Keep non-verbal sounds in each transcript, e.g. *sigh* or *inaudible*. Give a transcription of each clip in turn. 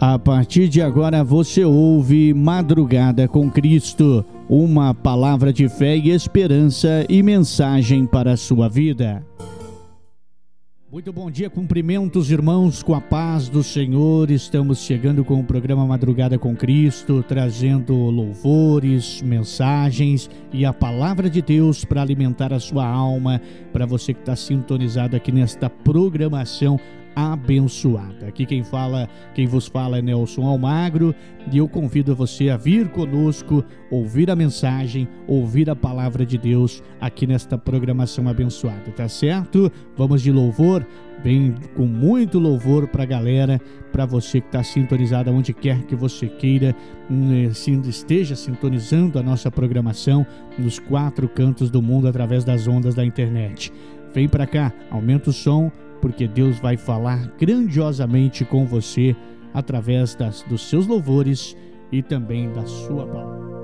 A partir de agora você ouve Madrugada com Cristo, uma palavra de fé e esperança e mensagem para a sua vida. Muito bom dia, cumprimentos irmãos com a paz do Senhor. Estamos chegando com o programa Madrugada com Cristo, trazendo louvores, mensagens e a palavra de Deus para alimentar a sua alma, para você que está sintonizado aqui nesta programação abençoada. Aqui quem fala, quem vos fala é Nelson Almagro e eu convido você a vir conosco, ouvir a mensagem, ouvir a palavra de Deus aqui nesta programação abençoada, tá certo? Vamos de louvor, bem com muito louvor para a galera, para você que está sintonizado onde quer que você queira, hum, esteja sintonizando a nossa programação nos quatro cantos do mundo através das ondas da internet. Vem para cá, aumenta o som porque Deus vai falar grandiosamente com você através das, dos seus louvores e também da sua palavra.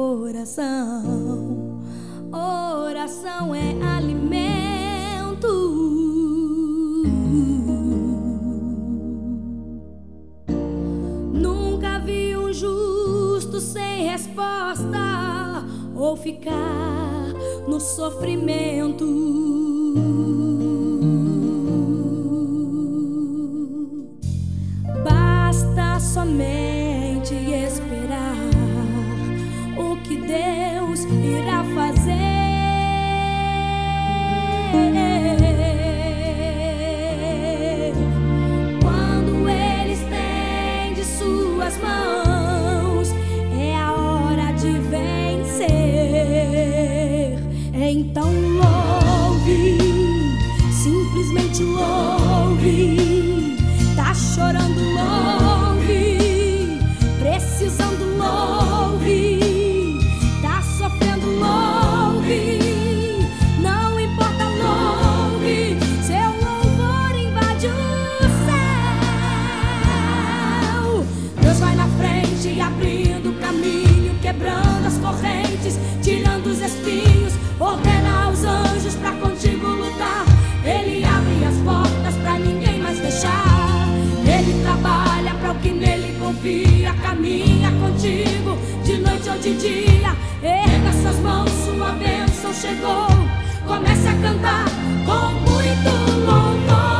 Oração. Oração é alimento. Nunca vi um justo sem resposta ou ficar no sofrimento. Basta somente confia, caminha contigo de noite ou de dia. Erga suas mãos, sua bênção chegou. Comece a cantar com muito louvor.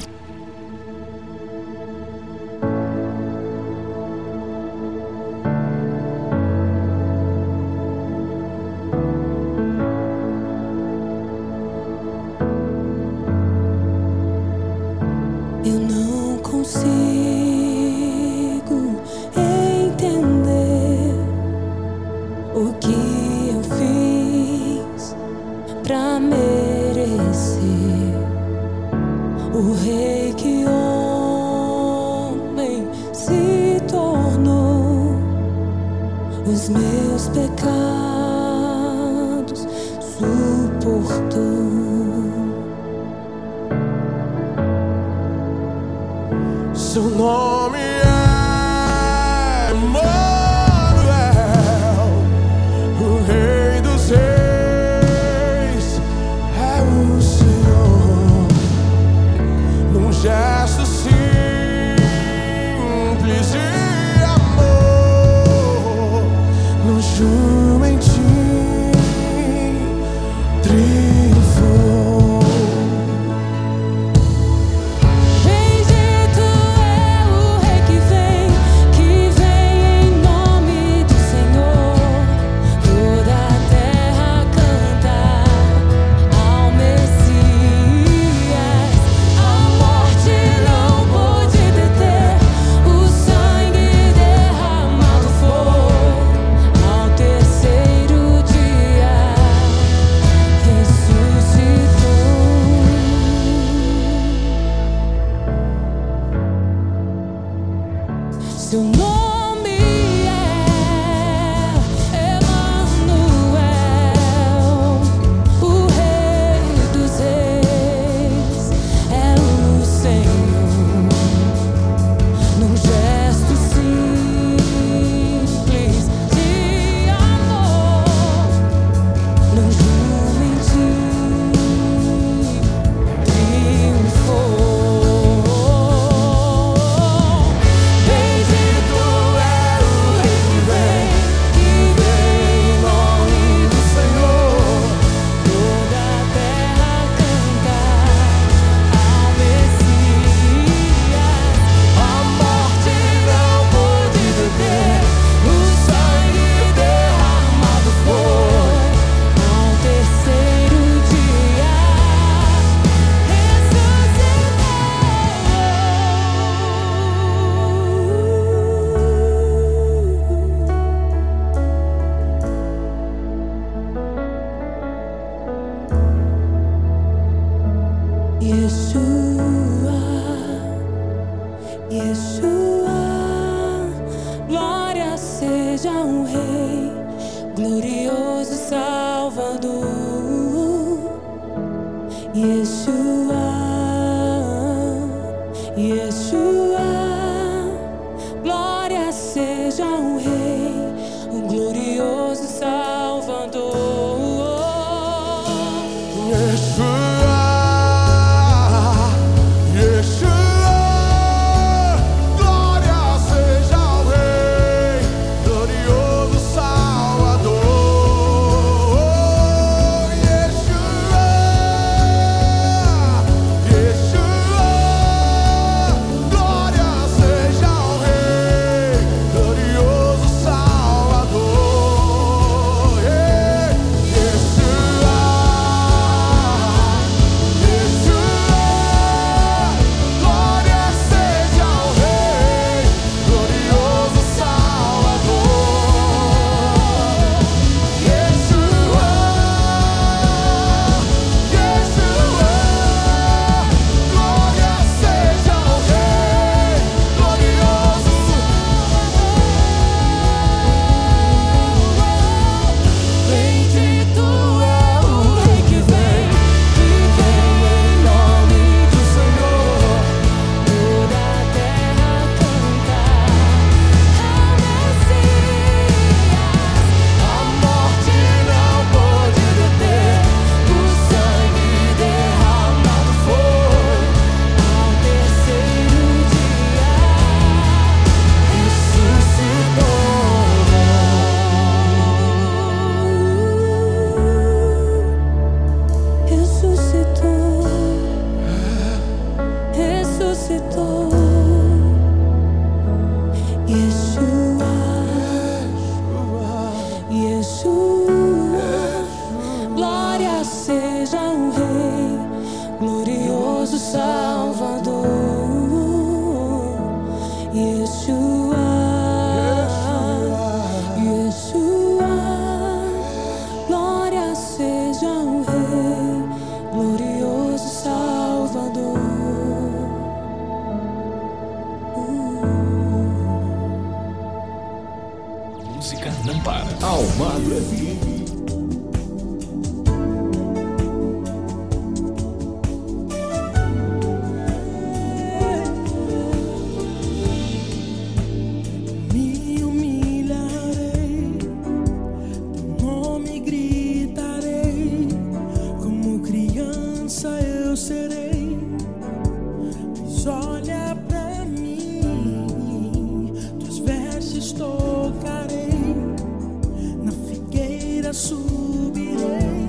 subirei.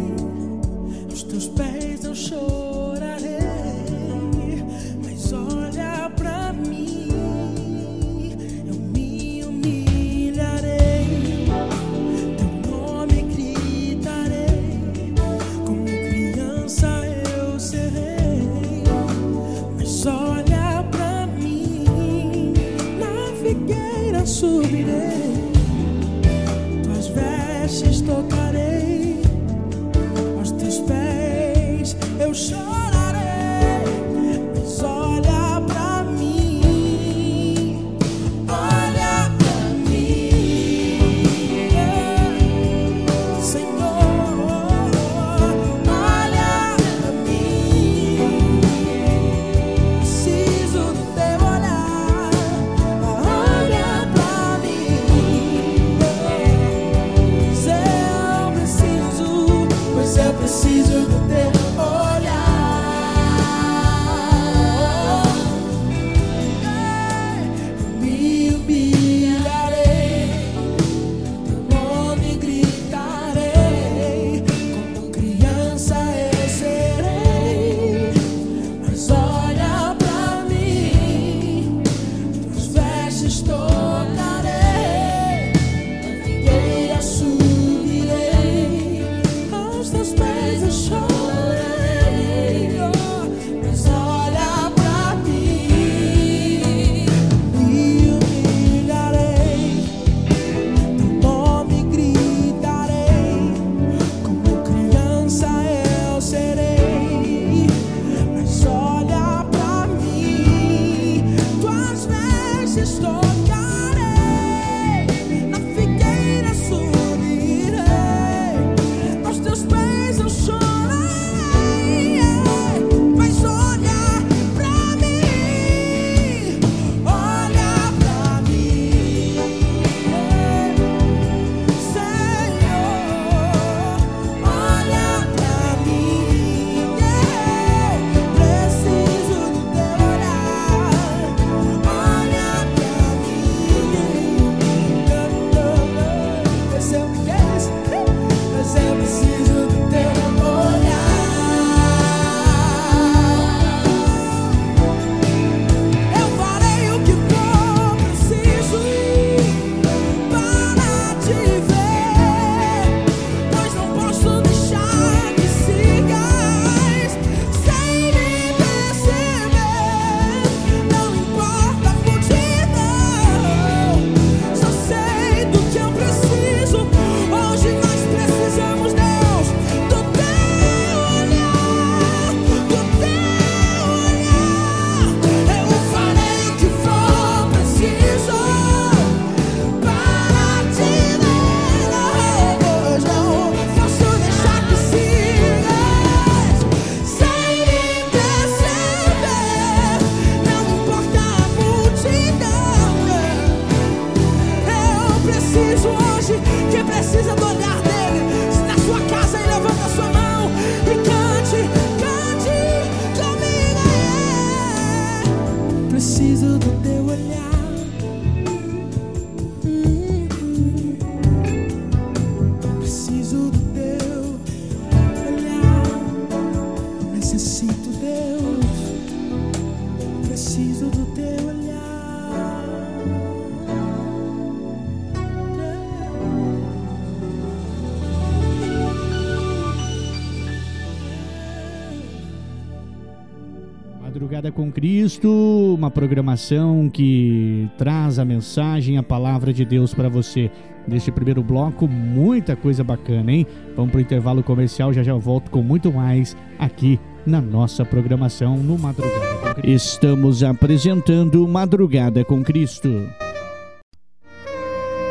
Cristo, uma programação que traz a mensagem, a palavra de Deus para você. Neste primeiro bloco, muita coisa bacana, hein? Vamos para o intervalo comercial, já já volto com muito mais aqui na nossa programação no Madrugada com Cristo. Estamos apresentando Madrugada com Cristo.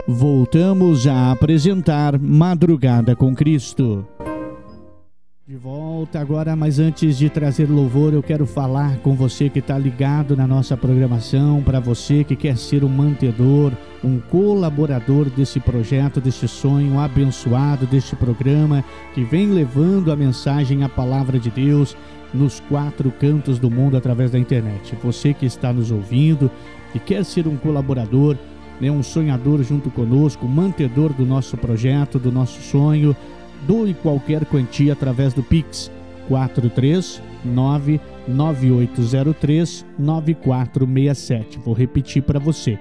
Voltamos a apresentar Madrugada com Cristo. Volta agora, mas antes de trazer louvor, eu quero falar com você que está ligado na nossa programação, para você que quer ser um mantedor, um colaborador desse projeto, desse sonho abençoado, deste programa que vem levando a mensagem, a palavra de Deus nos quatro cantos do mundo através da internet. Você que está nos ouvindo e quer ser um colaborador, né, um sonhador junto conosco, mantedor do nosso projeto, do nosso sonho doe qualquer quantia através do Pix 439 9803 9467. Vou repetir para você.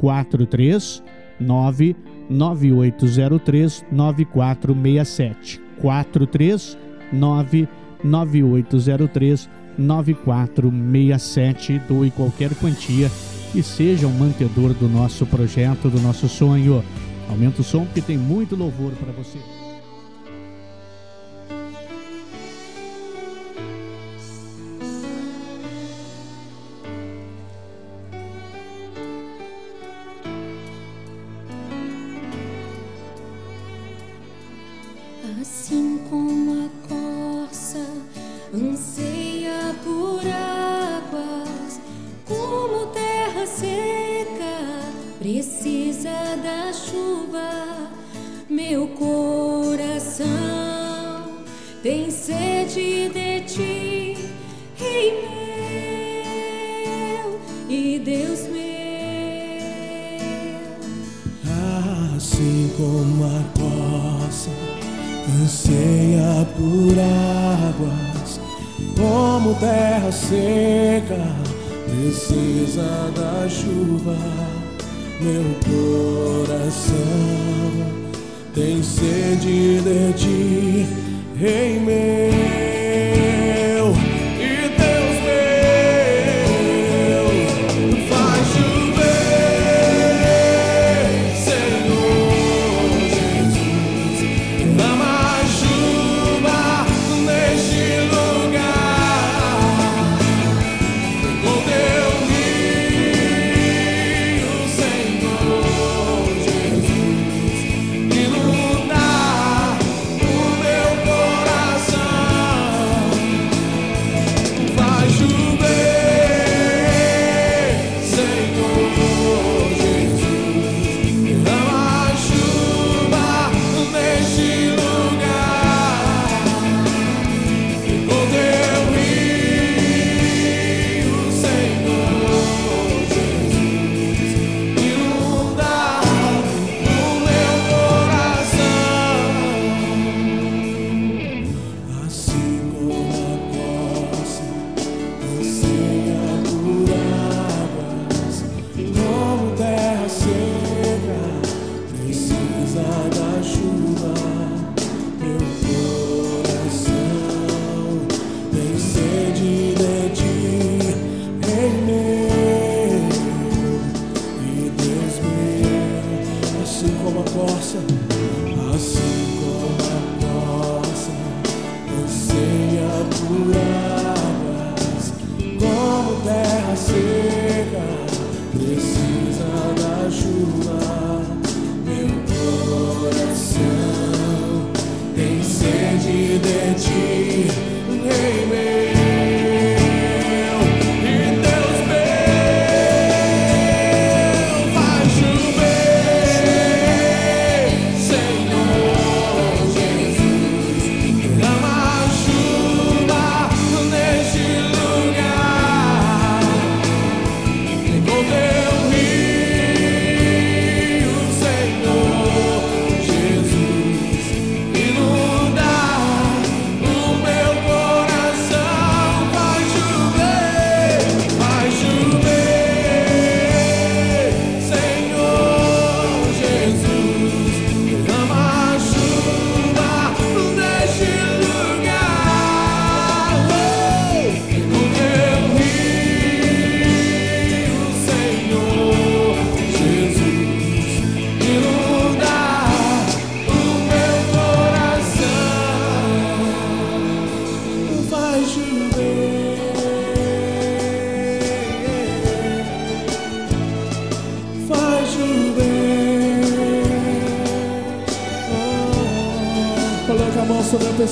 439 9803 9467. 439 9803 9467. Doe qualquer quantia e seja um mantedor do nosso projeto, do nosso sonho. Aumenta o som porque tem muito louvor para você. Precisa da chuva, meu coração tem sede de ti,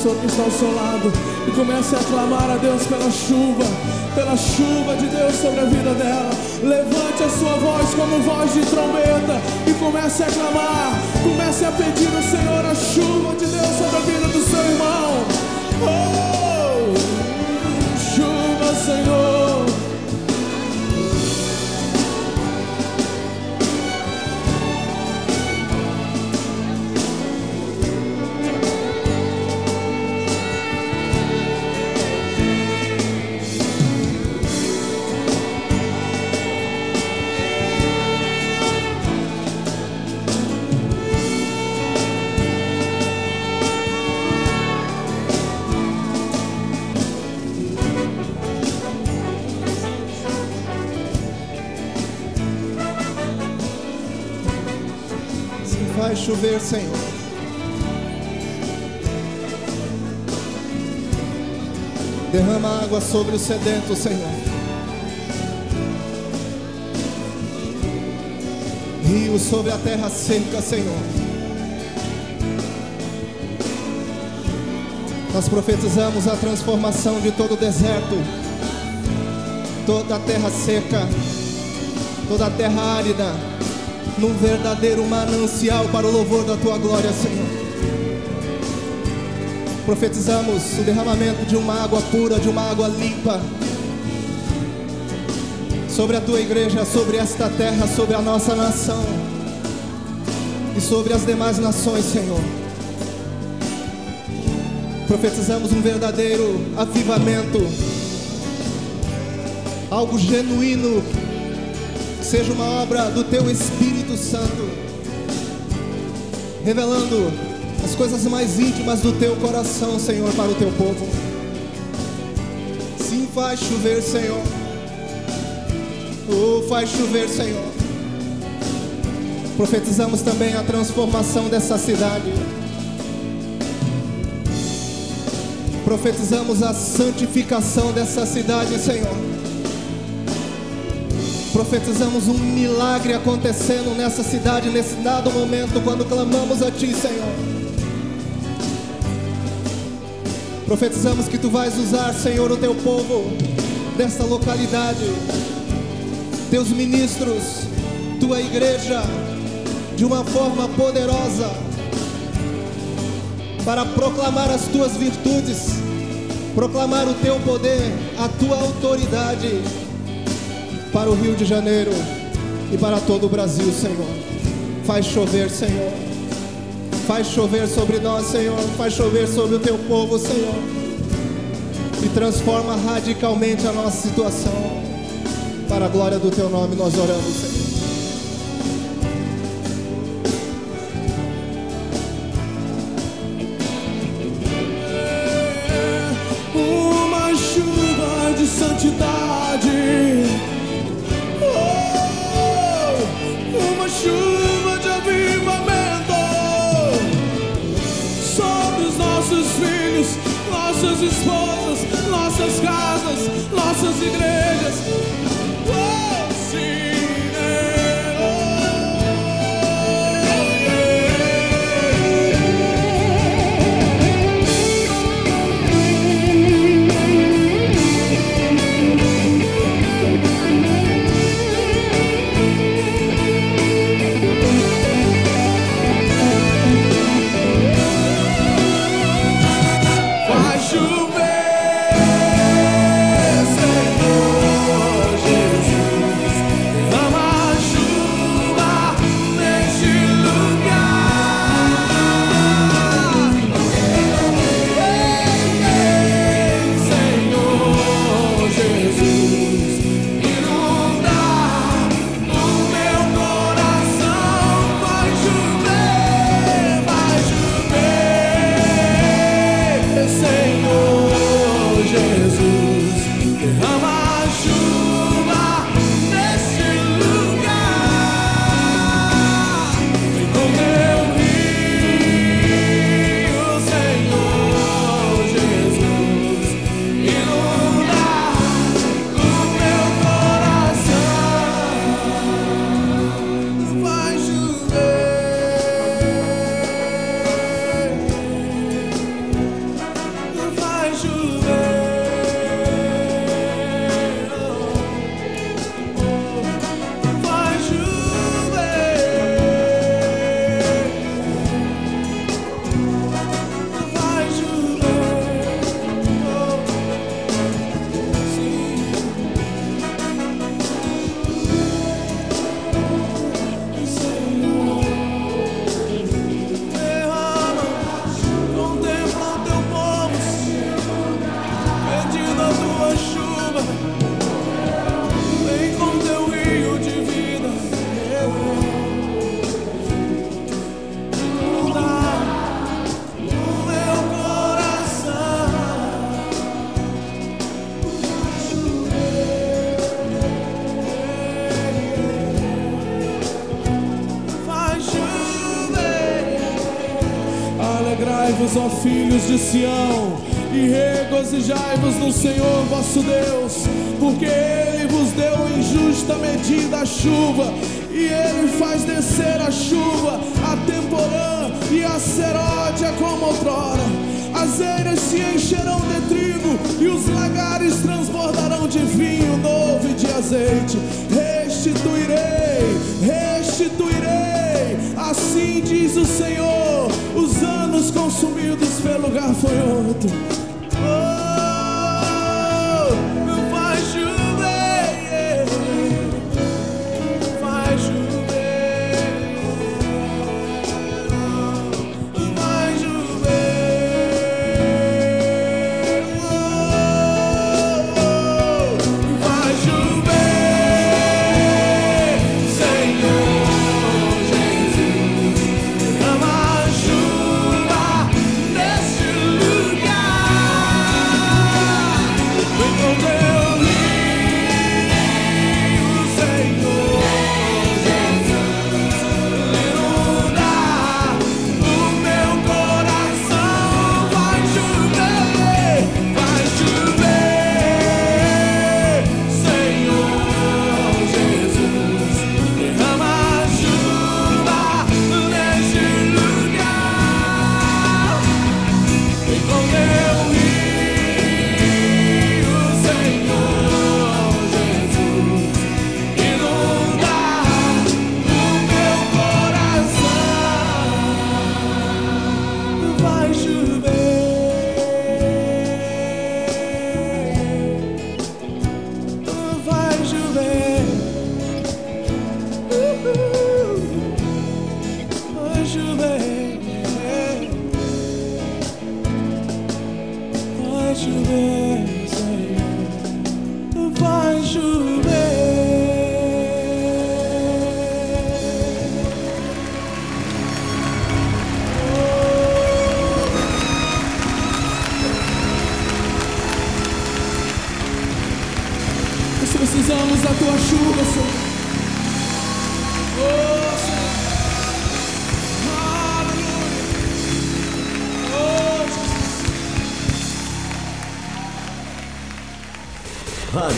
pessoa que está ao seu lado e comece a clamar a Deus pela chuva, pela chuva de Deus sobre a vida dela. Levante a sua voz como voz de trombeta e comece a clamar, comece a pedir ao Senhor a chuva de Deus sobre a vida do seu irmão. Oh, chuva, Senhor. Chover, Senhor. Derrama água sobre o sedento, Senhor. Rio sobre a terra seca, Senhor. Nós profetizamos a transformação de todo o deserto, toda a terra seca, toda a terra árida, num verdadeiro manancial para o louvor da tua glória, Senhor. Profetizamos o derramamento de uma água pura, de uma água limpa, sobre a tua igreja, sobre esta terra, sobre a nossa nação e sobre as demais nações, Senhor. Profetizamos um verdadeiro avivamento, algo genuíno, seja uma obra do teu Espírito Santo, revelando as coisas mais íntimas do teu coração, Senhor, para o teu povo. Sim, faz chover, Senhor. Oh, faz chover, Senhor. Profetizamos também a transformação dessa cidade. Profetizamos a santificação dessa cidade, Senhor. Profetizamos um milagre acontecendo nessa cidade, nesse dado momento, quando clamamos a Ti, Senhor. Profetizamos que Tu vais usar, Senhor, o Teu povo desta localidade, Teus ministros, Tua igreja, de uma forma poderosa, para proclamar as Tuas virtudes, proclamar o Teu poder, a Tua autoridade para o Rio de Janeiro e para todo o Brasil, Senhor. Faz chover, Senhor. Faz chover sobre nós, Senhor. Faz chover sobre o teu povo, Senhor. E transforma radicalmente a nossa situação. Para a glória do teu nome nós oramos, Senhor.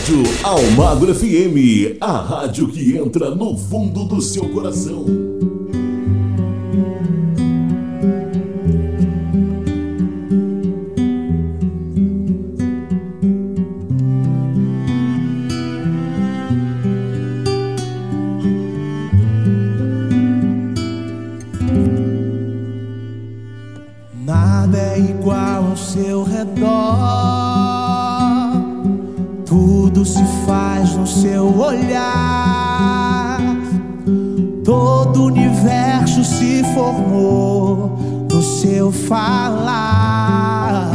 Rádio Almagro FM, a rádio que entra no fundo do seu coração. Nada é igual ao seu redor. Tudo se faz no seu olhar. Todo o universo se formou no seu falar.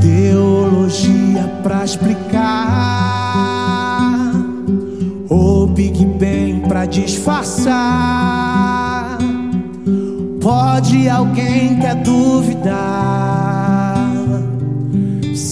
Teologia pra explicar. O Big Bang pra disfarçar. Pode alguém quer duvidar?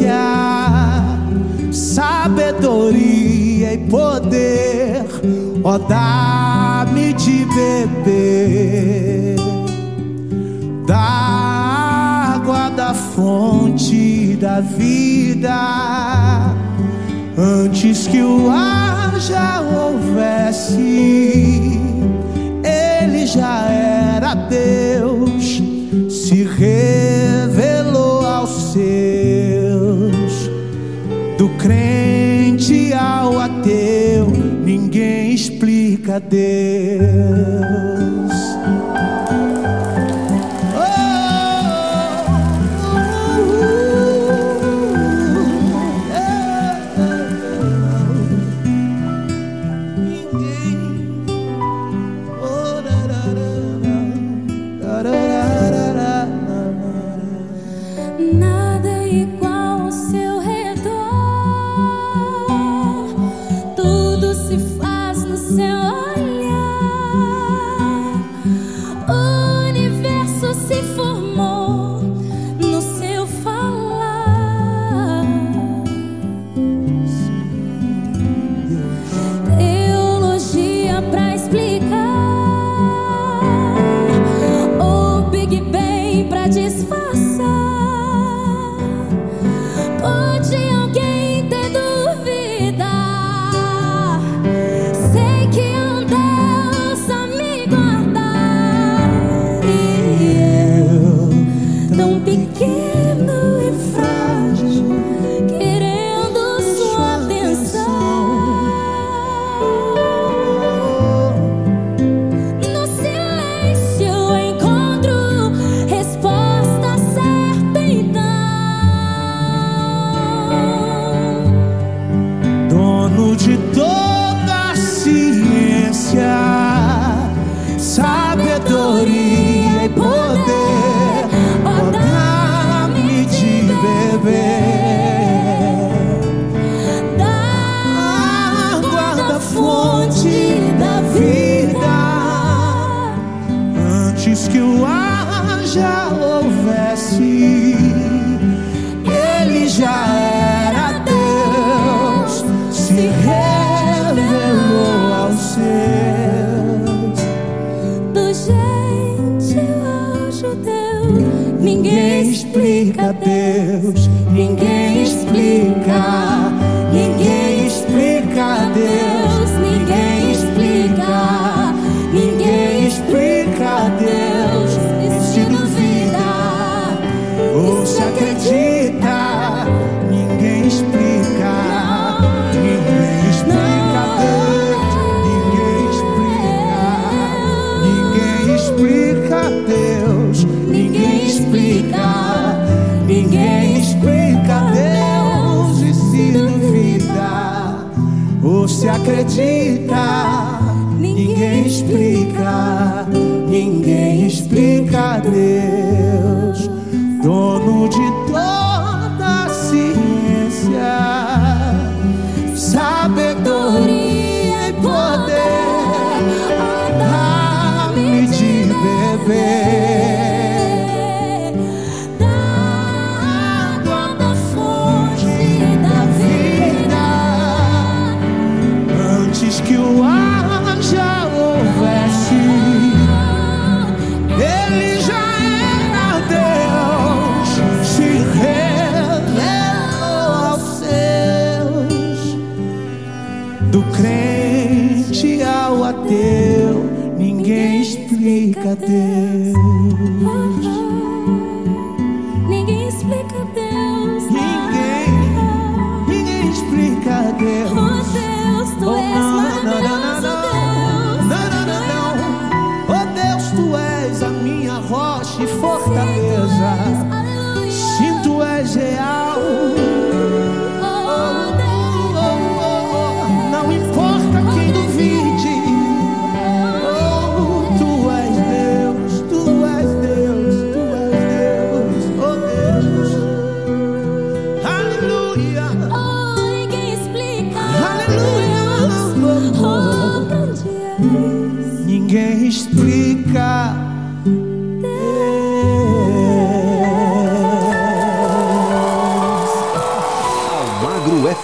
ciência, sabedoria e poder, ó dá-me de beber da água da fonte da vida. Antes que o ar já houvesse ele já era Deus se revelou explica dono de toda a ciência, sabedoria e poder, dá-me de beber. I did.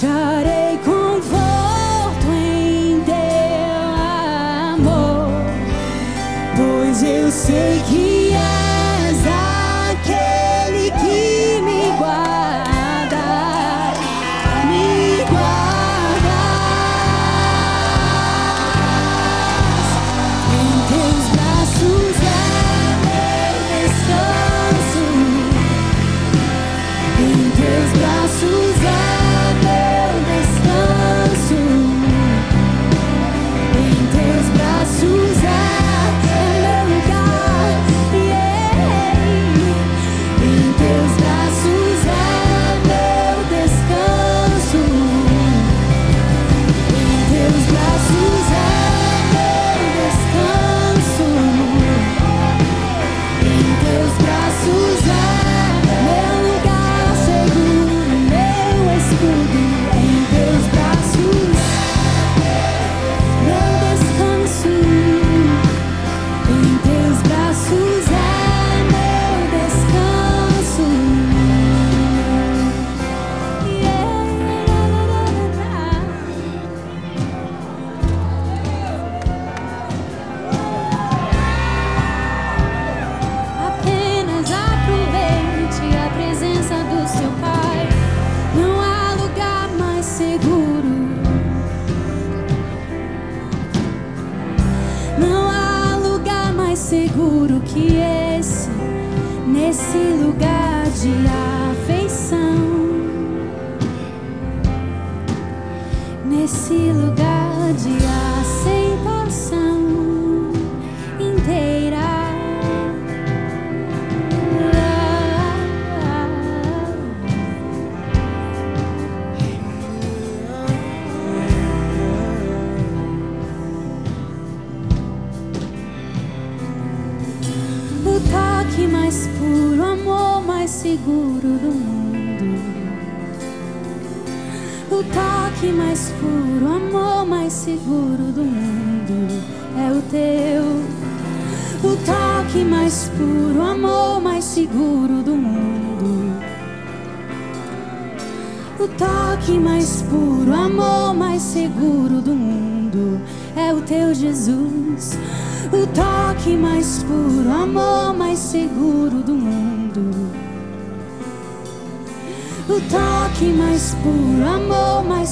shut it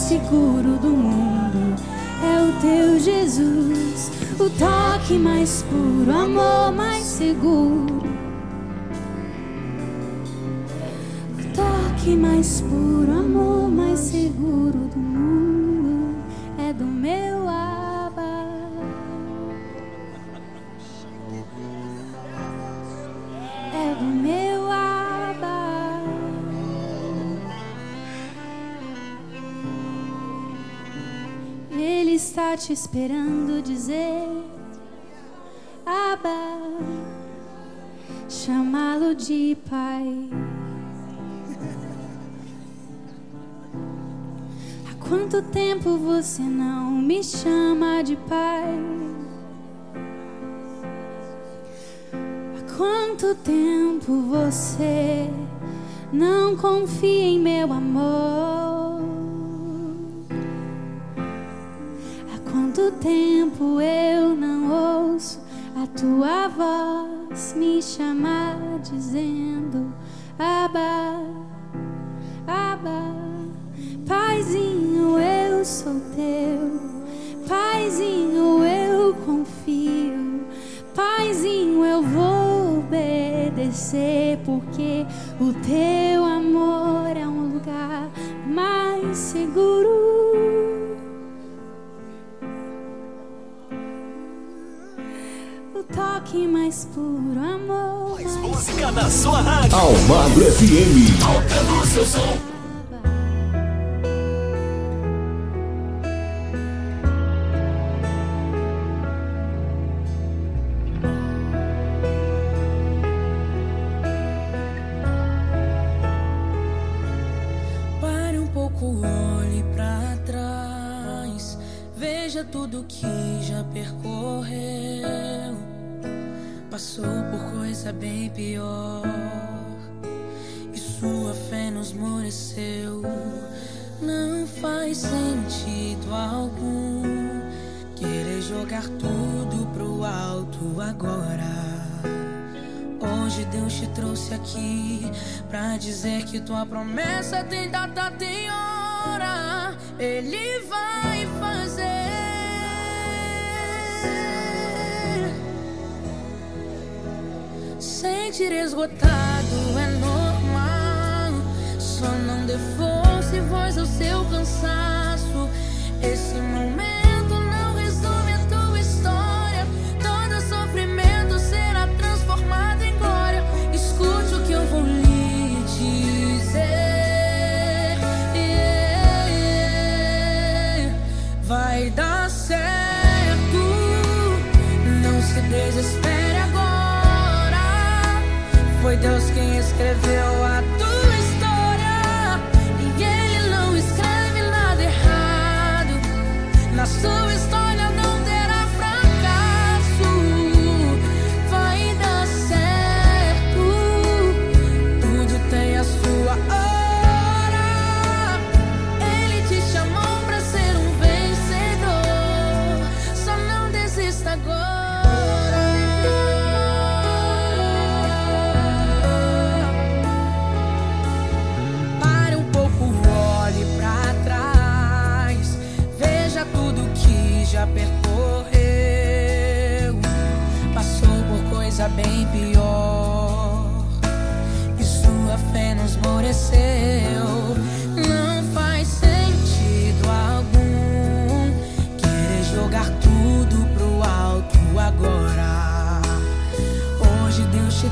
seguro do mundo é o teu Jesus. O toque mais puro, amor mais seguro. O toque mais puro, esperando dizer Abba, chamá-lo de pai. Há quanto tempo você não me chama de pai? Há quanto tempo você não confia em meu amor? Tua voz me chamar dizendo Abba, Abba, Paizinho, eu sou teu. Paizinho, eu confio. Paizinho, eu vou obedecer porque o teu amor é um lugar mais seguro. O toque mais puro amor. Mais Música na sua rádio. Almagro FM. O seu som. Pare um pouco, olhe pra trás. Veja Veja tudo que já percorreu. Passou por coisa bem pior. E sua fé nos moreceu. Não faz sentido algum querer jogar tudo pro alto agora. Hoje Deus te trouxe aqui pra dizer que tua promessa tem data, tem hora. Ele vai fazer. Sentir esgotado é normal. Só não dê força e voz ao seu cansaço. Deus quem escreveu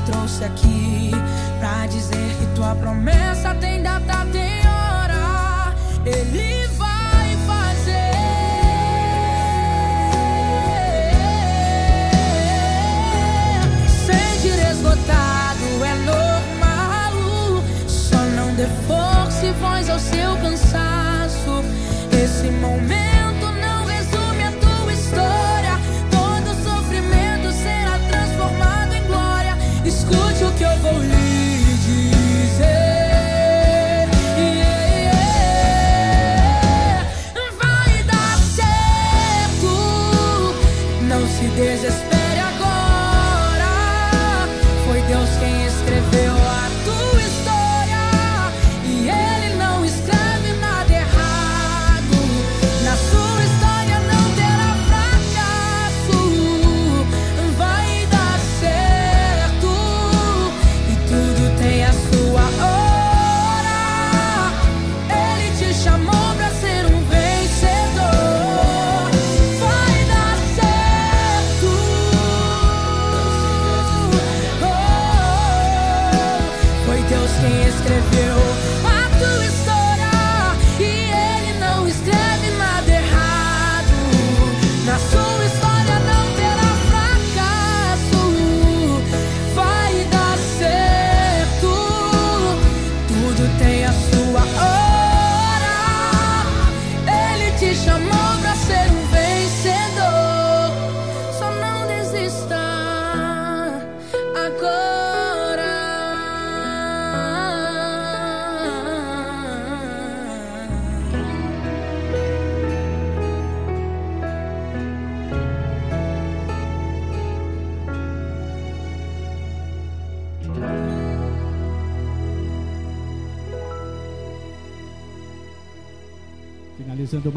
trouxe aqui pra dizer que tua promessa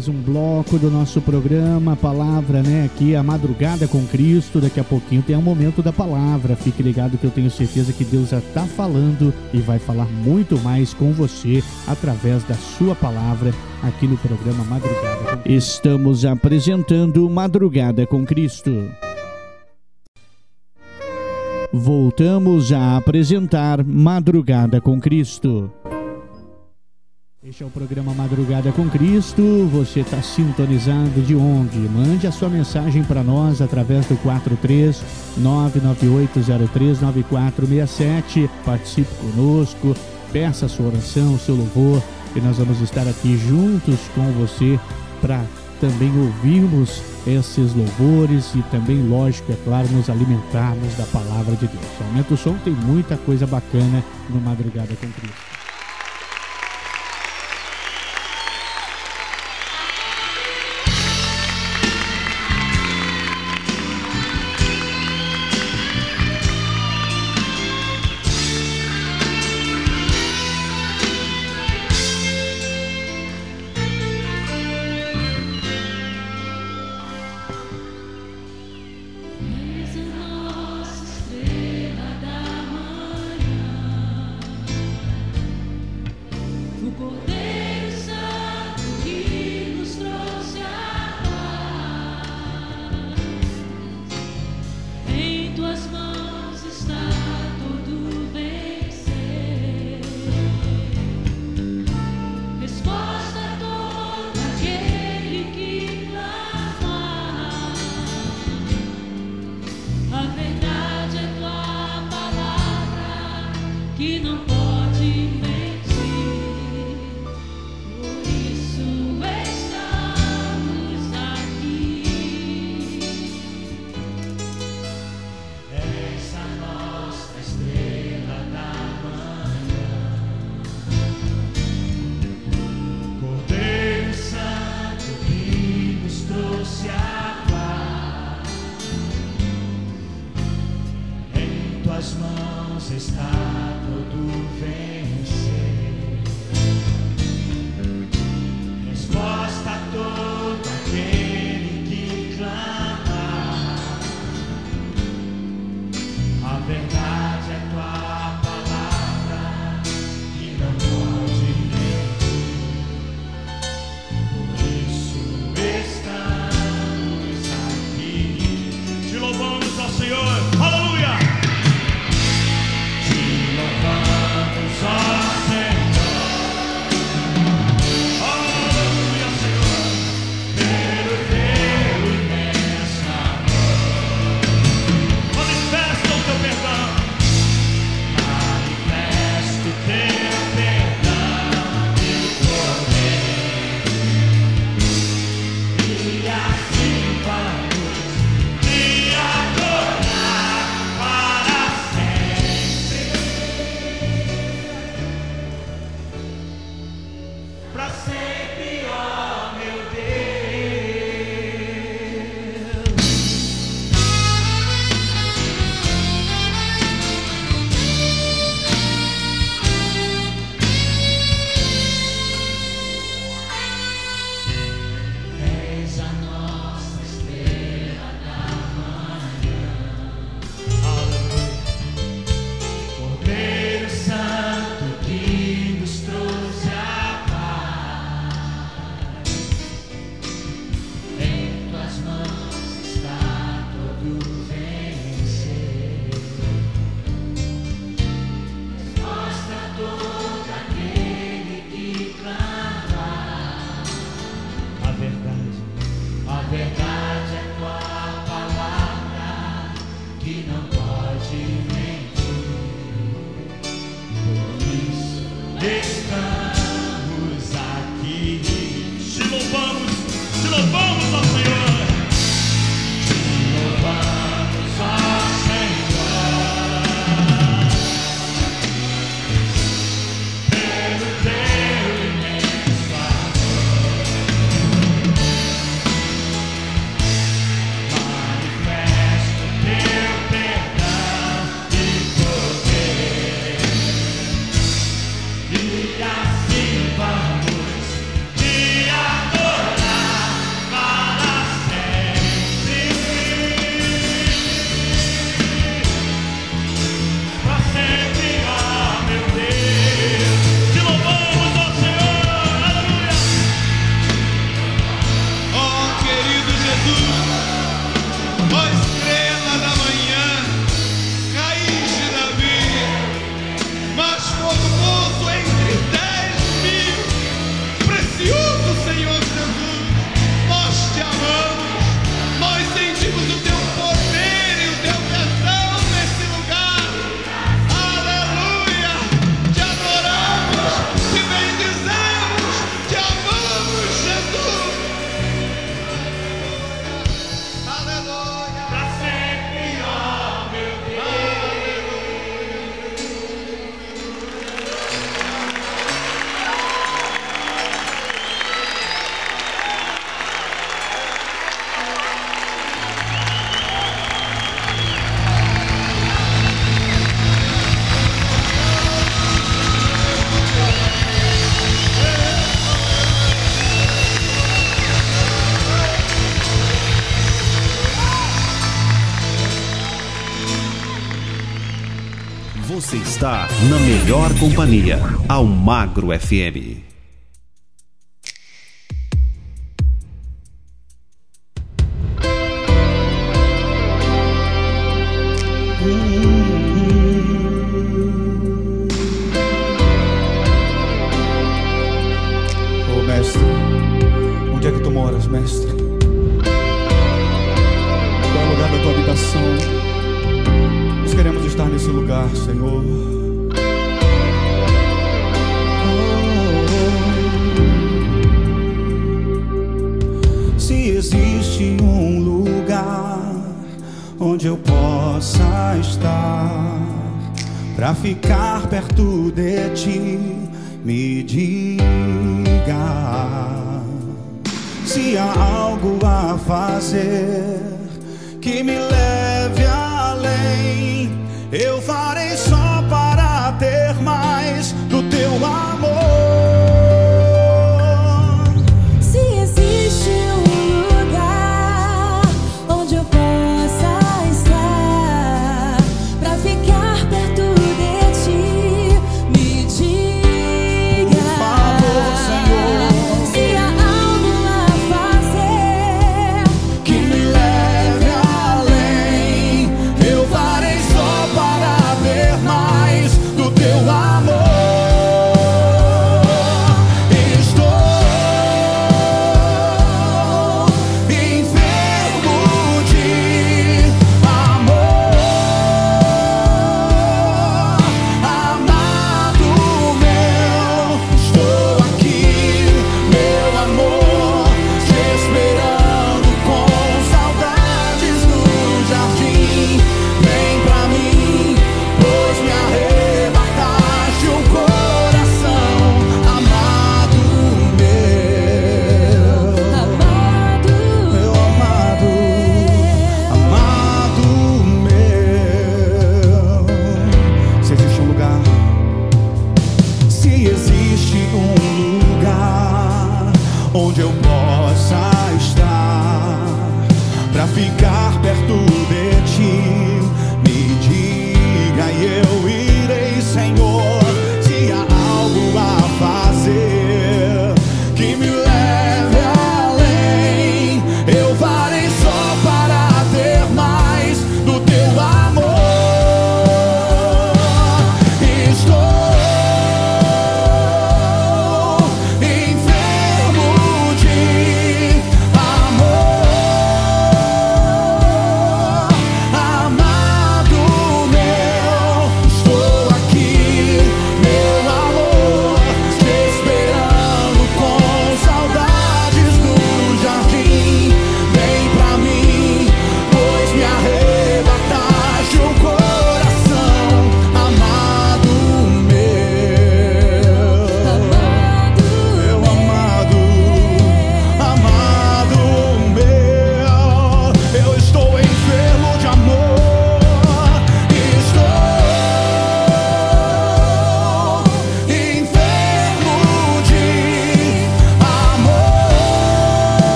mais um bloco do nosso programa, palavra, né? Aqui, a madrugada com Cristo. Daqui a pouquinho tem um momento da palavra. Fique ligado que eu tenho certeza que Deus já está falando e vai falar muito mais com você através da sua palavra aqui no programa Madrugada com Estamos apresentando Madrugada com Cristo. Voltamos a apresentar Madrugada com Cristo. Este é o programa Madrugada com Cristo. Você está sintonizado de onde? Mande a sua mensagem para nós através do 43 998039467. Participe conosco, peça a sua oração, o seu louvor, e nós vamos estar aqui juntos com você para também ouvirmos esses louvores e também, lógico, é claro, nos alimentarmos da palavra de Deus. Aumenta o som, tem muita coisa bacana no Madrugada com Cristo. Melhor companhia, Almagro FM.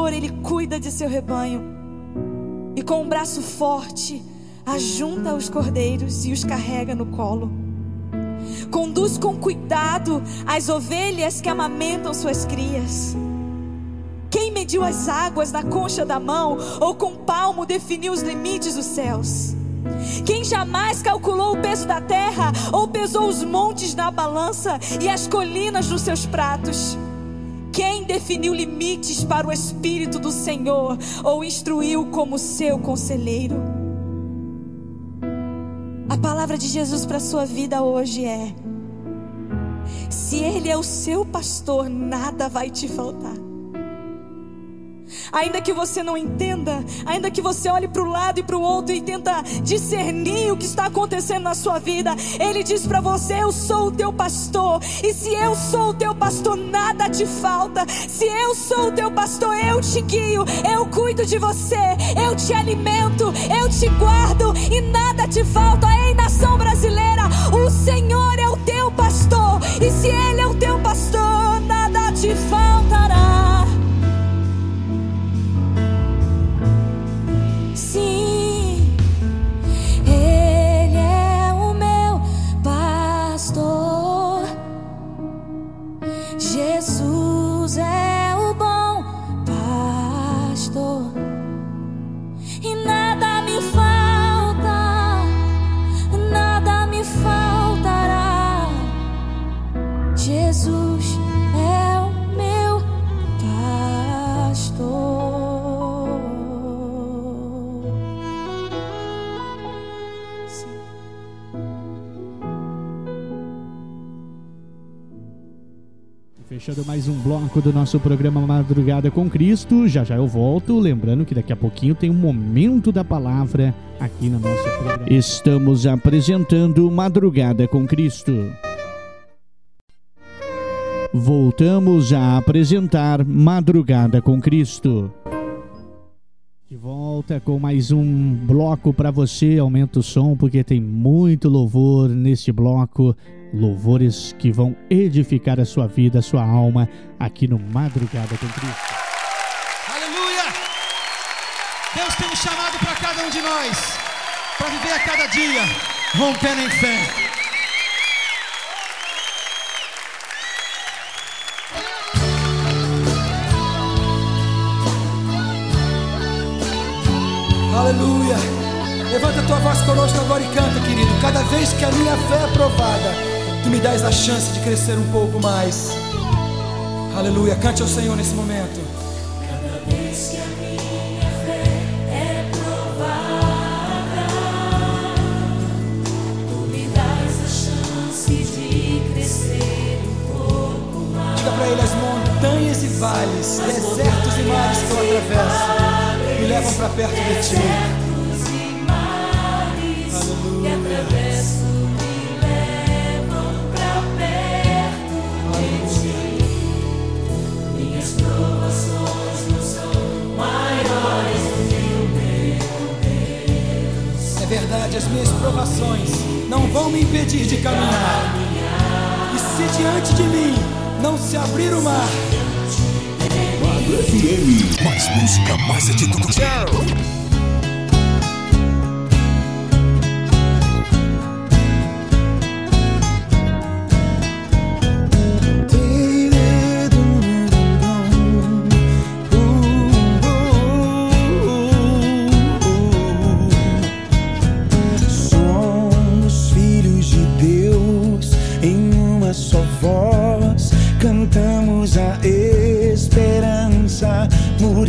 Pastor, ele cuida de seu rebanho. E com um braço forte, ajunta os cordeiros e os carrega no colo. Conduz com cuidado as ovelhas que amamentam suas crias. Quem mediu as águas na concha da mão ou com palmo definiu os limites dos céus? Quem jamais calculou o peso da terra ou pesou os montes na balança e as colinas nos seus pratos? Quem definiu limites para o Espírito do Senhor ou instruiu como seu conselheiro? A palavra de Jesus para a sua vida hoje é: se Ele é o seu pastor, nada vai te faltar. Ainda que você não entenda, ainda que você olhe para o lado e para o outro e tenta discernir o que está acontecendo na sua vida, Ele diz para você: Eu sou o teu pastor. E se eu sou o teu pastor, nada te falta. Se eu sou o teu pastor, eu te guio, eu cuido de você, eu te alimento, eu te guardo e nada te falta. Ei, nação brasileira, o Senhor é o teu pastor. E se Ele é o teu pastor, nada te faltará. Fechando mais um bloco do nosso programa Madrugada com Cristo. Já já eu volto. Lembrando que daqui a pouquinho tem um momento da palavra aqui na nossa programa. Estamos apresentando Madrugada com Cristo. Voltamos a apresentar Madrugada com Cristo. De volta com mais um bloco para você. Aumenta o som porque tem muito louvor nesse bloco. Louvores que vão edificar a sua vida, a sua alma aqui no Madrugada com Cristo. Aleluia! Deus tem um chamado para cada um de nós, para viver a cada dia, rompendo em fé. Aleluia. Levanta a tua voz conosco agora e canta, querido. Cada vez que a minha fé é provada, tu me dás a chance de crescer um pouco mais. Aleluia. Cante ao Senhor nesse momento. Cada vez que a minha fé é provada, tu me dás a chance de crescer um pouco mais. Diga para ele as montanhas e vales, desertos e mares que eu atravesso, me levam para perto de ti. As minhas provações não vão me impedir de caminhar. E se diante de mim não se abrir o mar, FM. Mais música, mais atitude.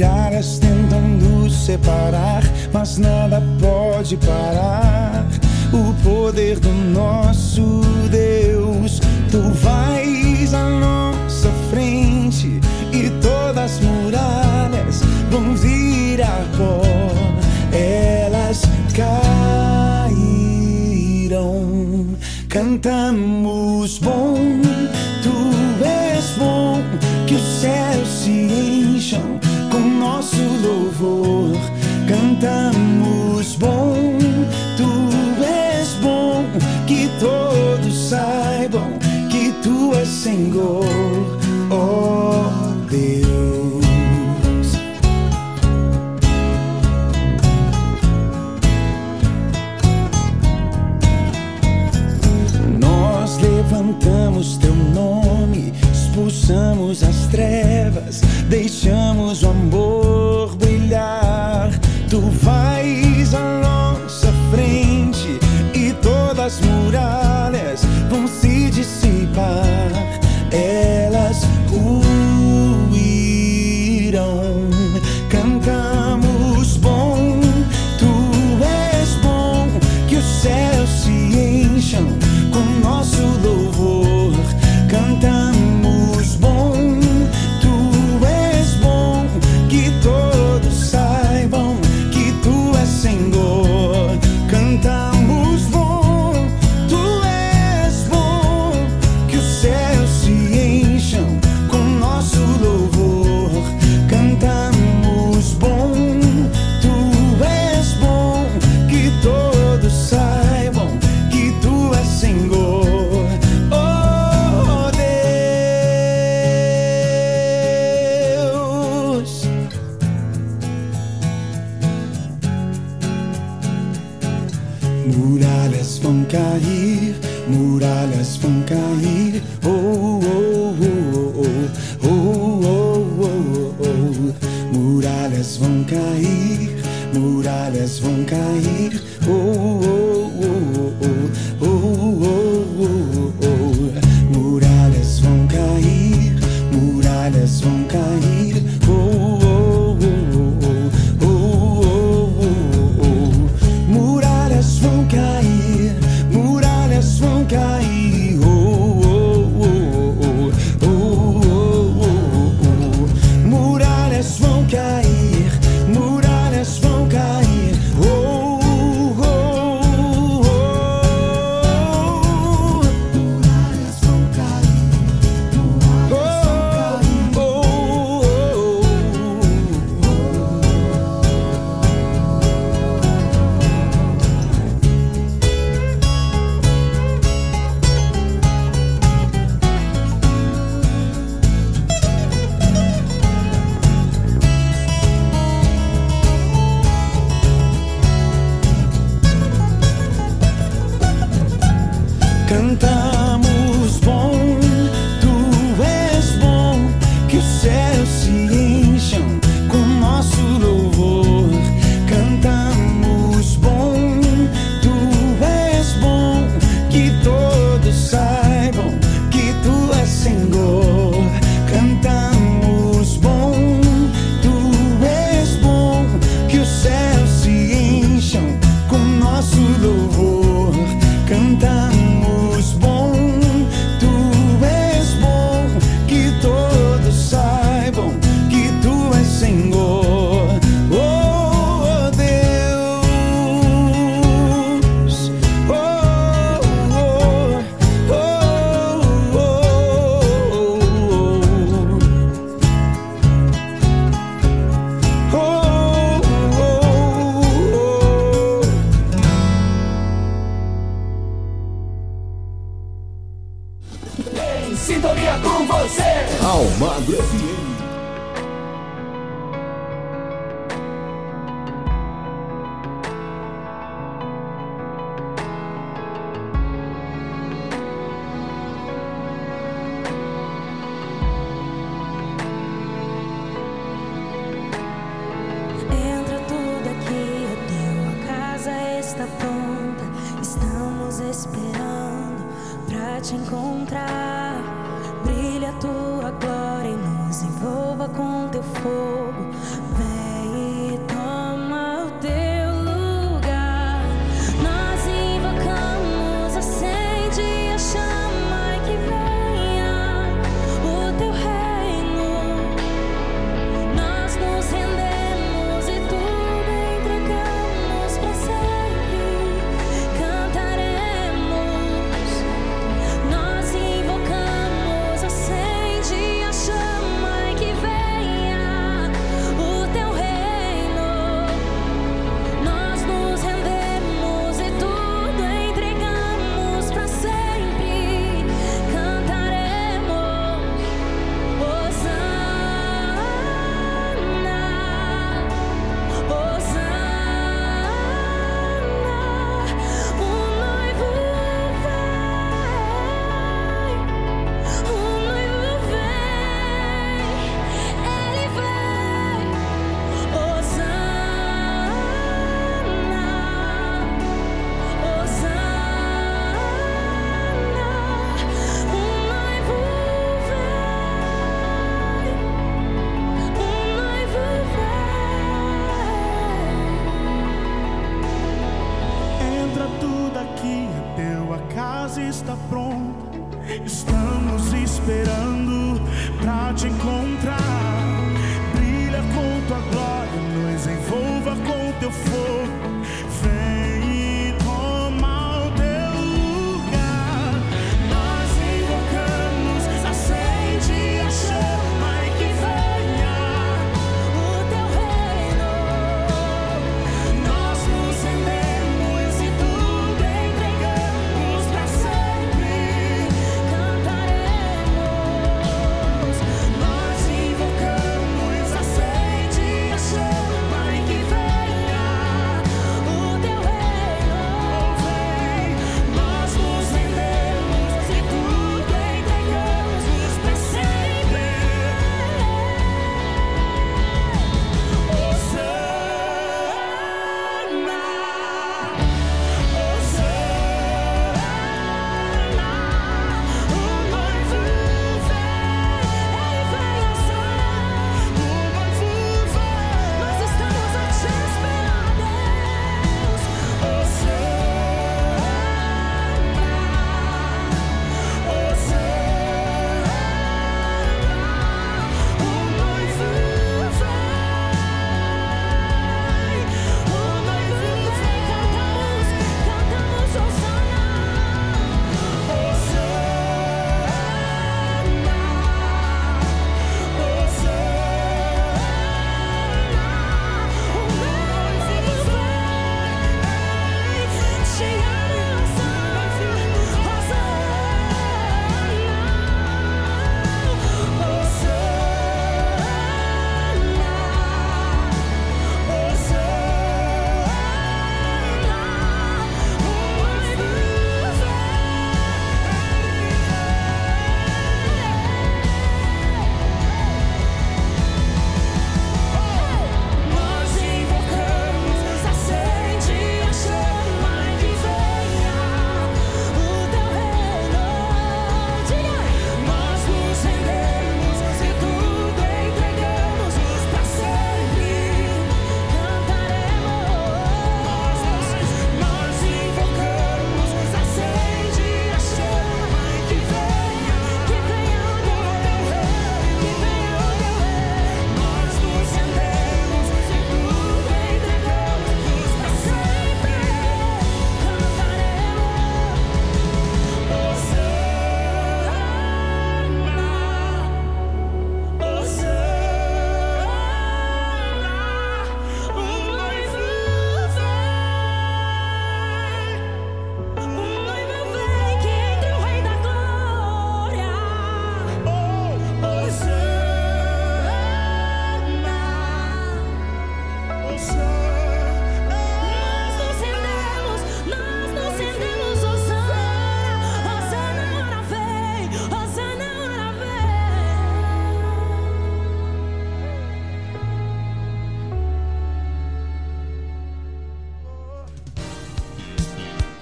Muralhas tentam nos separar, mas nada pode parar o poder do nosso Deus. Tu vais à nossa frente e todas as muralhas vão virar pó. Elas cairão. Cantamos bom, tu és bom, que os céus se encham nosso louvor cantamos bom, tu és bom, que todos saibam que tu és Senhor, ó oh Deus. Nós levantamos teu nome, expulsamos as trevas, deixamos o amor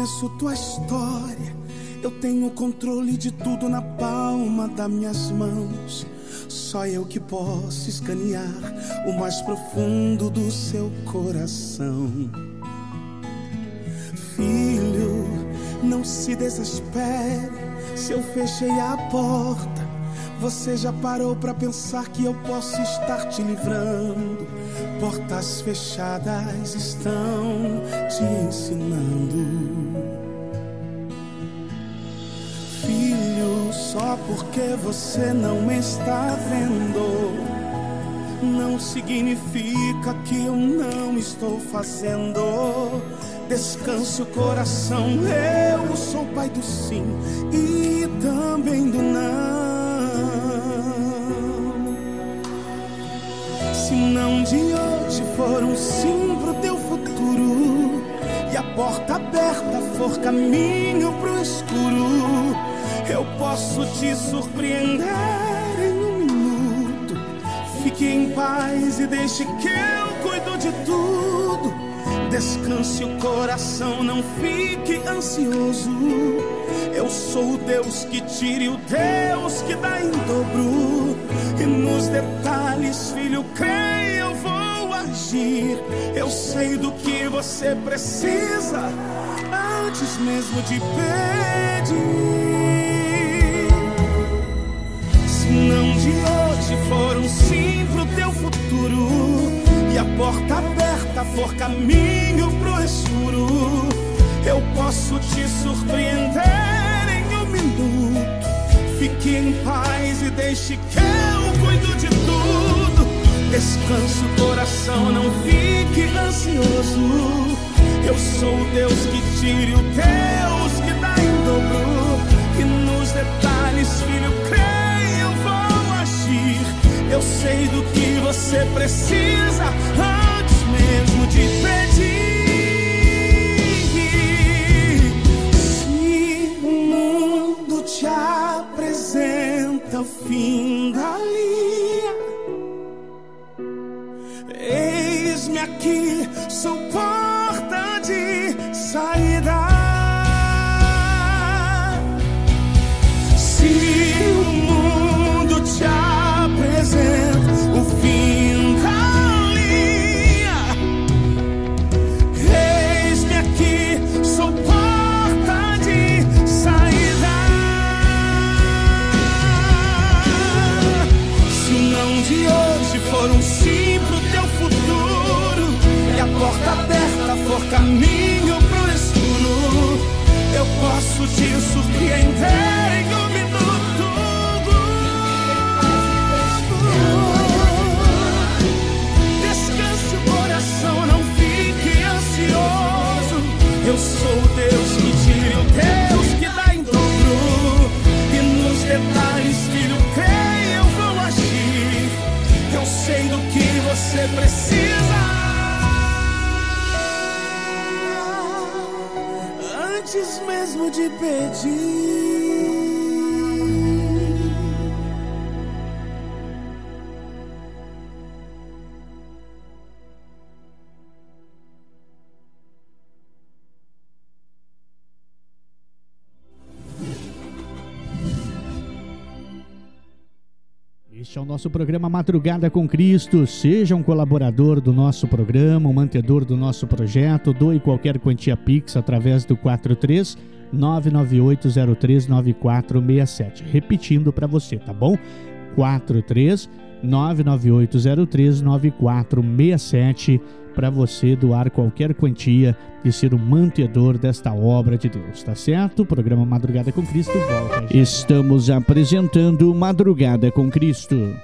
Conheço tua história. Eu tenho controle de tudo na palma das minhas mãos. Só eu que posso escanear o mais profundo do seu coração. Filho, não se desespere se eu fechei a porta. Você já parou pra pensar que eu posso estar te livrando? Portas fechadas estão te ensinando. Filho, só porque você não está vendo não significa que eu não estou fazendo. Descanse o coração, eu sou pai do sim e também do não. Se não de hoje for um sim pro teu futuro e a porta aberta for caminho pro escuro, eu posso te surpreender em um minuto. Fique em paz e deixe que eu cuido de tudo. Descanse o coração, não fique ansioso. Eu sou o Deus que tire o Deus que dá em dobro. E nos detalhes, filho, creia, eu vou agir. Eu sei do que você precisa antes mesmo de pedir. Se não de hoje for um sim pro teu futuro e a porta aberta for caminho pro escuro, eu posso te surpreender em um minuto. Fique em paz e deixe que eu cuido de tudo. Descanse o coração, não fique ansioso. Eu sou o Deus que tire o Deus que dá em dobro. E nos detalhes, filho, creia, eu vou agir. Eu sei do que você precisa antes mesmo de pedir. Fim da linha, posso te mesmo de pedir. Este é o nosso programa Madrugada com Cristo. Seja um colaborador do nosso programa, um mantedor do nosso projeto. Doe qualquer quantia Pix através do 43 998039467. Repetindo para você, tá bom? 43 998039467 para você doar qualquer quantia e ser um mantedor desta obra de Deus, tá certo? O programa Madrugada com Cristo volta. já. Estamos apresentando Madrugada com Cristo.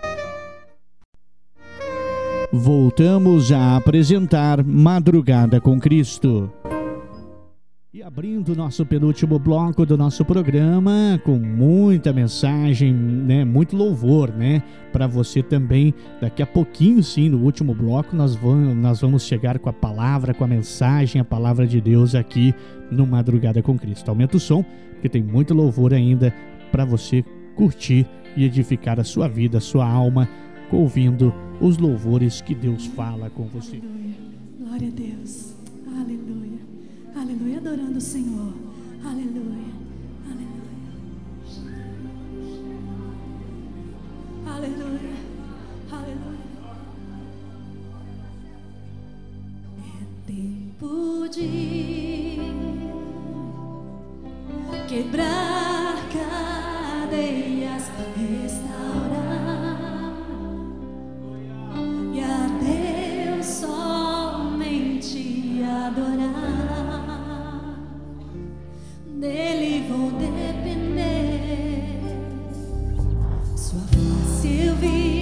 Voltamos a apresentar Madrugada com Cristo. E abrindo nosso penúltimo bloco do nosso programa, com muita mensagem, né, muito louvor, né, para você também. Daqui a pouquinho, sim, no último bloco, nós vamos, nós vamos chegar com a palavra, com a mensagem, a palavra de Deus aqui no Madrugada com Cristo. Aumenta o som, porque tem muito louvor ainda para você curtir e edificar a sua vida, a sua alma, ouvindo os louvores que Deus fala com você. Glória a Deus. Aleluia. Aleluia. Adorando o Senhor. Aleluia. Aleluia. Aleluia. Aleluia. É tempo de quebrar cadeias, restaurar e a Deus somente adorar. Dele vou depender. Sua face eu vi.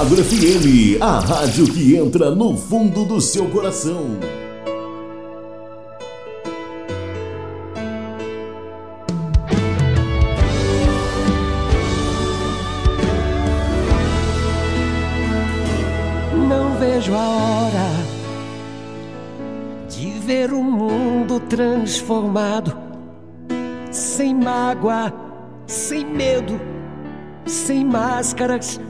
Almagro FM, a rádio que entra no fundo do seu coração. Não vejo a hora de ver o mundo transformado, sem mágoa, sem medo, sem máscaras.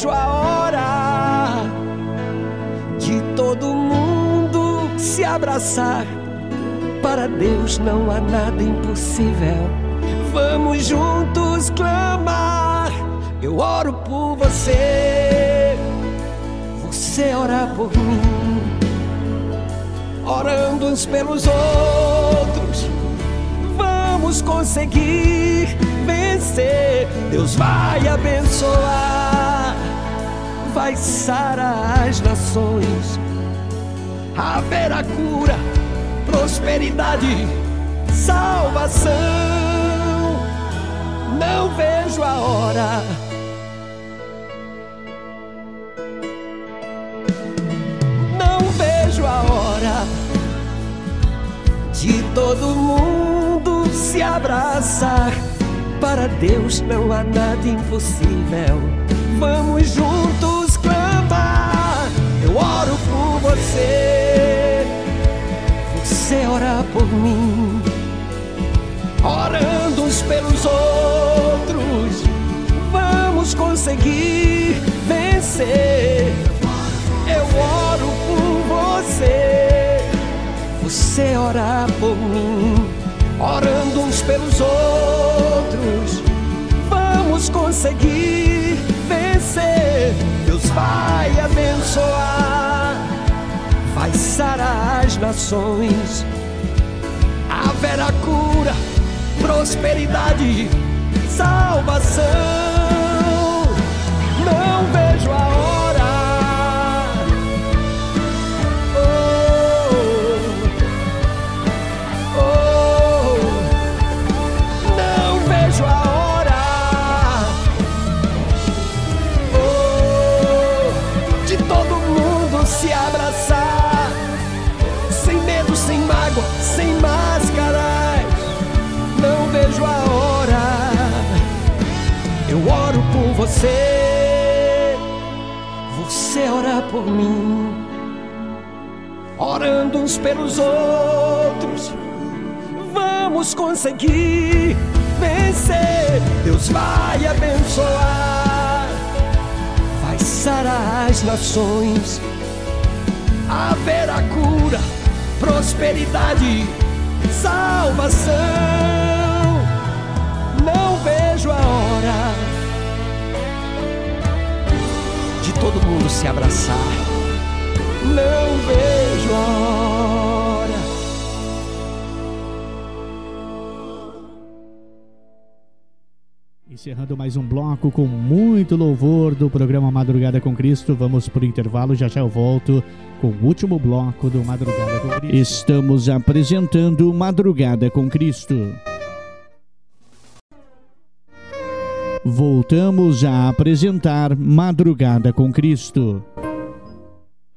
Vejo a hora de todo mundo se abraçar. Para Deus não há nada impossível. Vamos juntos clamar. Eu oro por você, você ora por mim, orando uns pelos outros. Vamos conseguir vencer. Deus vai abençoar, vai sarar as nações, haverá cura, prosperidade, salvação. Não vejo a hora não vejo a hora de todo mundo se abraçar. Para Deus não há nada impossível. Vamos juntos. Eu oro por você, você ora por mim, orando uns pelos outros. Vamos conseguir vencer. Eu oro por você, você ora por mim, orando uns pelos outros. Vamos conseguir vencer. Deus vai abençoar, vai sarar as nações. Haverá cura, prosperidade, salvação. Você, você ora por mim orando uns pelos outros. Vamos conseguir vencer. Deus vai abençoar, vai sarar as nações. Haverá cura, prosperidade, salvação. Não vejo a hora todo mundo se abraçar não vejo a hora. Encerrando mais um bloco com muito louvor do programa Madrugada com Cristo. Vamos para o intervalo, já já eu volto com o último bloco do Madrugada com Cristo. Estamos apresentando Madrugada com Cristo. Voltamos a apresentar Madrugada com Cristo.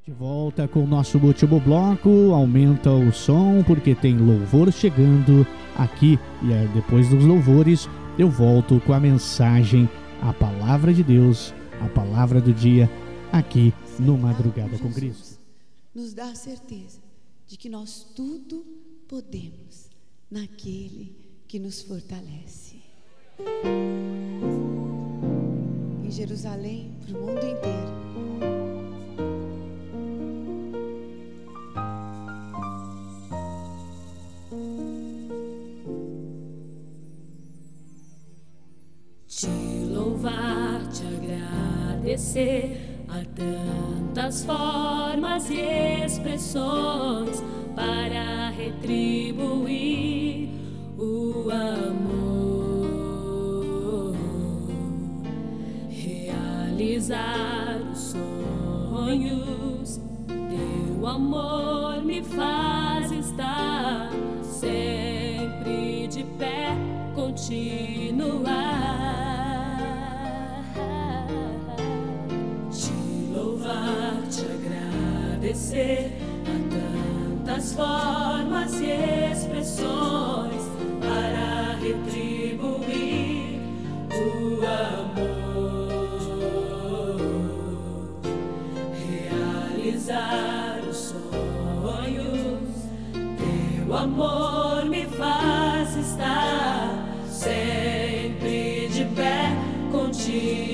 De volta com nosso último bloco, aumenta o som porque tem louvor chegando aqui e depois dos louvores eu volto com a mensagem, a palavra de Deus, a palavra do dia aqui no Madrugada com Cristo. nos dá a certeza de que nós tudo podemos naquele que nos fortalece. Em Jerusalém, para o mundo inteiro. Te louvar, te agradecer, há tantas formas e expressões para retribuir o amor, realizar os sonhos. Teu amor me faz estar sempre de pé, continuar. Te louvar, te agradecer a tantas formas e expressões para retribuir o amor. realizar os sonhos. Teu amor me faz estar sempre de pé contigo.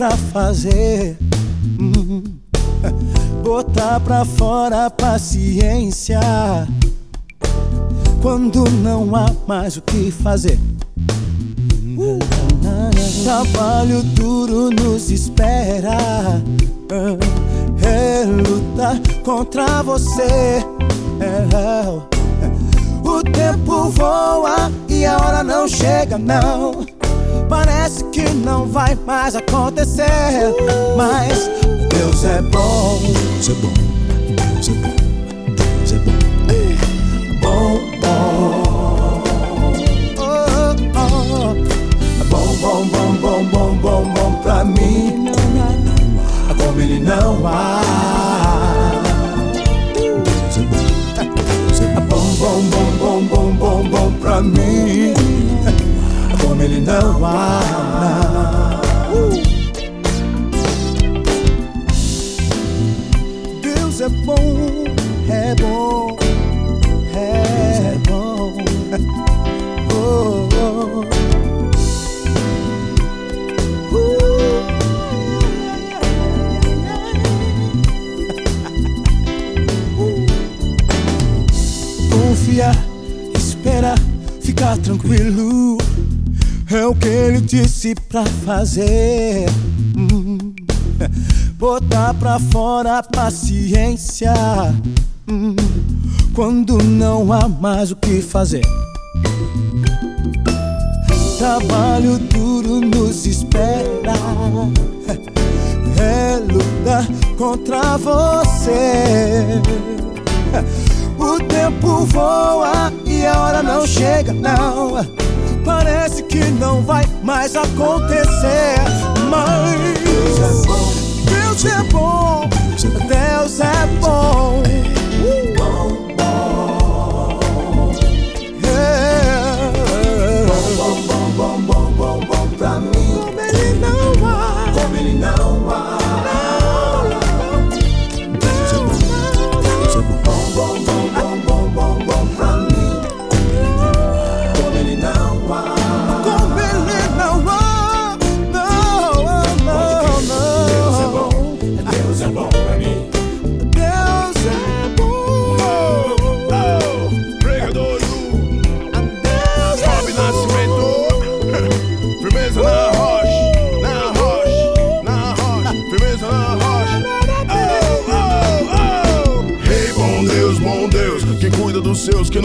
Pra fazer. Hum. Botar pra fora a paciência. Quando não há mais o que fazer. Trabalho duro nos espera. É lutar contra você. É, o tempo voa e a hora não chega, não. Parece que não vai mais acontecer. Mas Deus é bom. Deus é bom. Deus é bom. Disse pra fazer. Hum. Botar pra fora a paciência. Hum. Quando não há mais o que fazer. Trabalho duro nos espera. É lutar contra você. O tempo voa e a hora não chega, não. Parece que não vai mais acontecer. Mas Deus é bom, Deus é bom. É.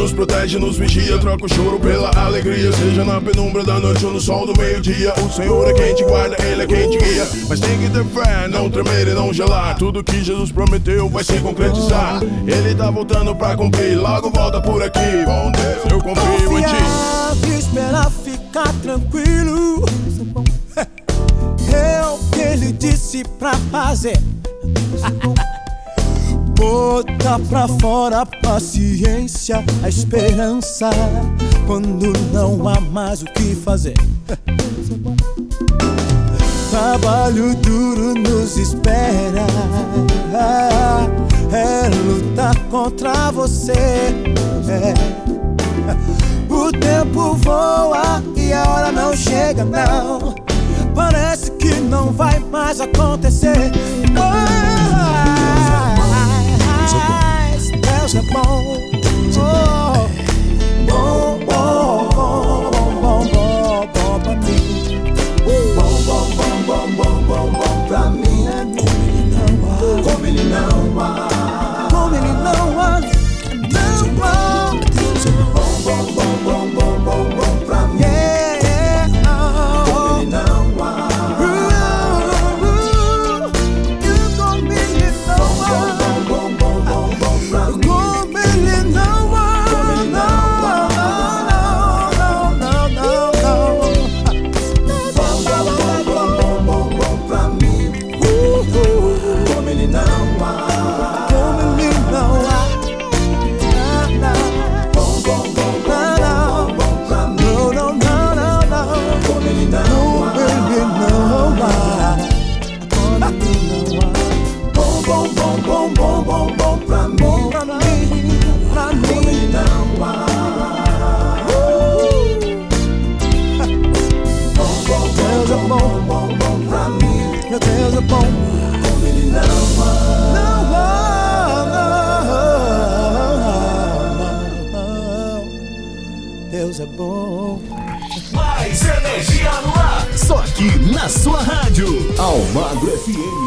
nos protege, nos vigia. Troca o choro pela alegria Seja na penumbra da noite ou no sol do meio-dia. O Senhor é quem te guarda, Ele é quem te guia. Mas tem que ter fé, não tremer e não gelar. Tudo que Jesus prometeu vai se concretizar. Ele tá voltando pra cumprir Logo volta por aqui, bom Deus Eu confio em ti. Espera, fica tranquilo. *laughs* É o que ele disse pra fazer. *laughs* Bota pra fora a paciência, a esperança, quando não há mais o que fazer. *laughs* Trabalho duro nos espera, é lutar contra você. É. O tempo voa e a hora não chega, não. Parece que não vai mais acontecer. Mas Deus na sua rádio. Almagro FM.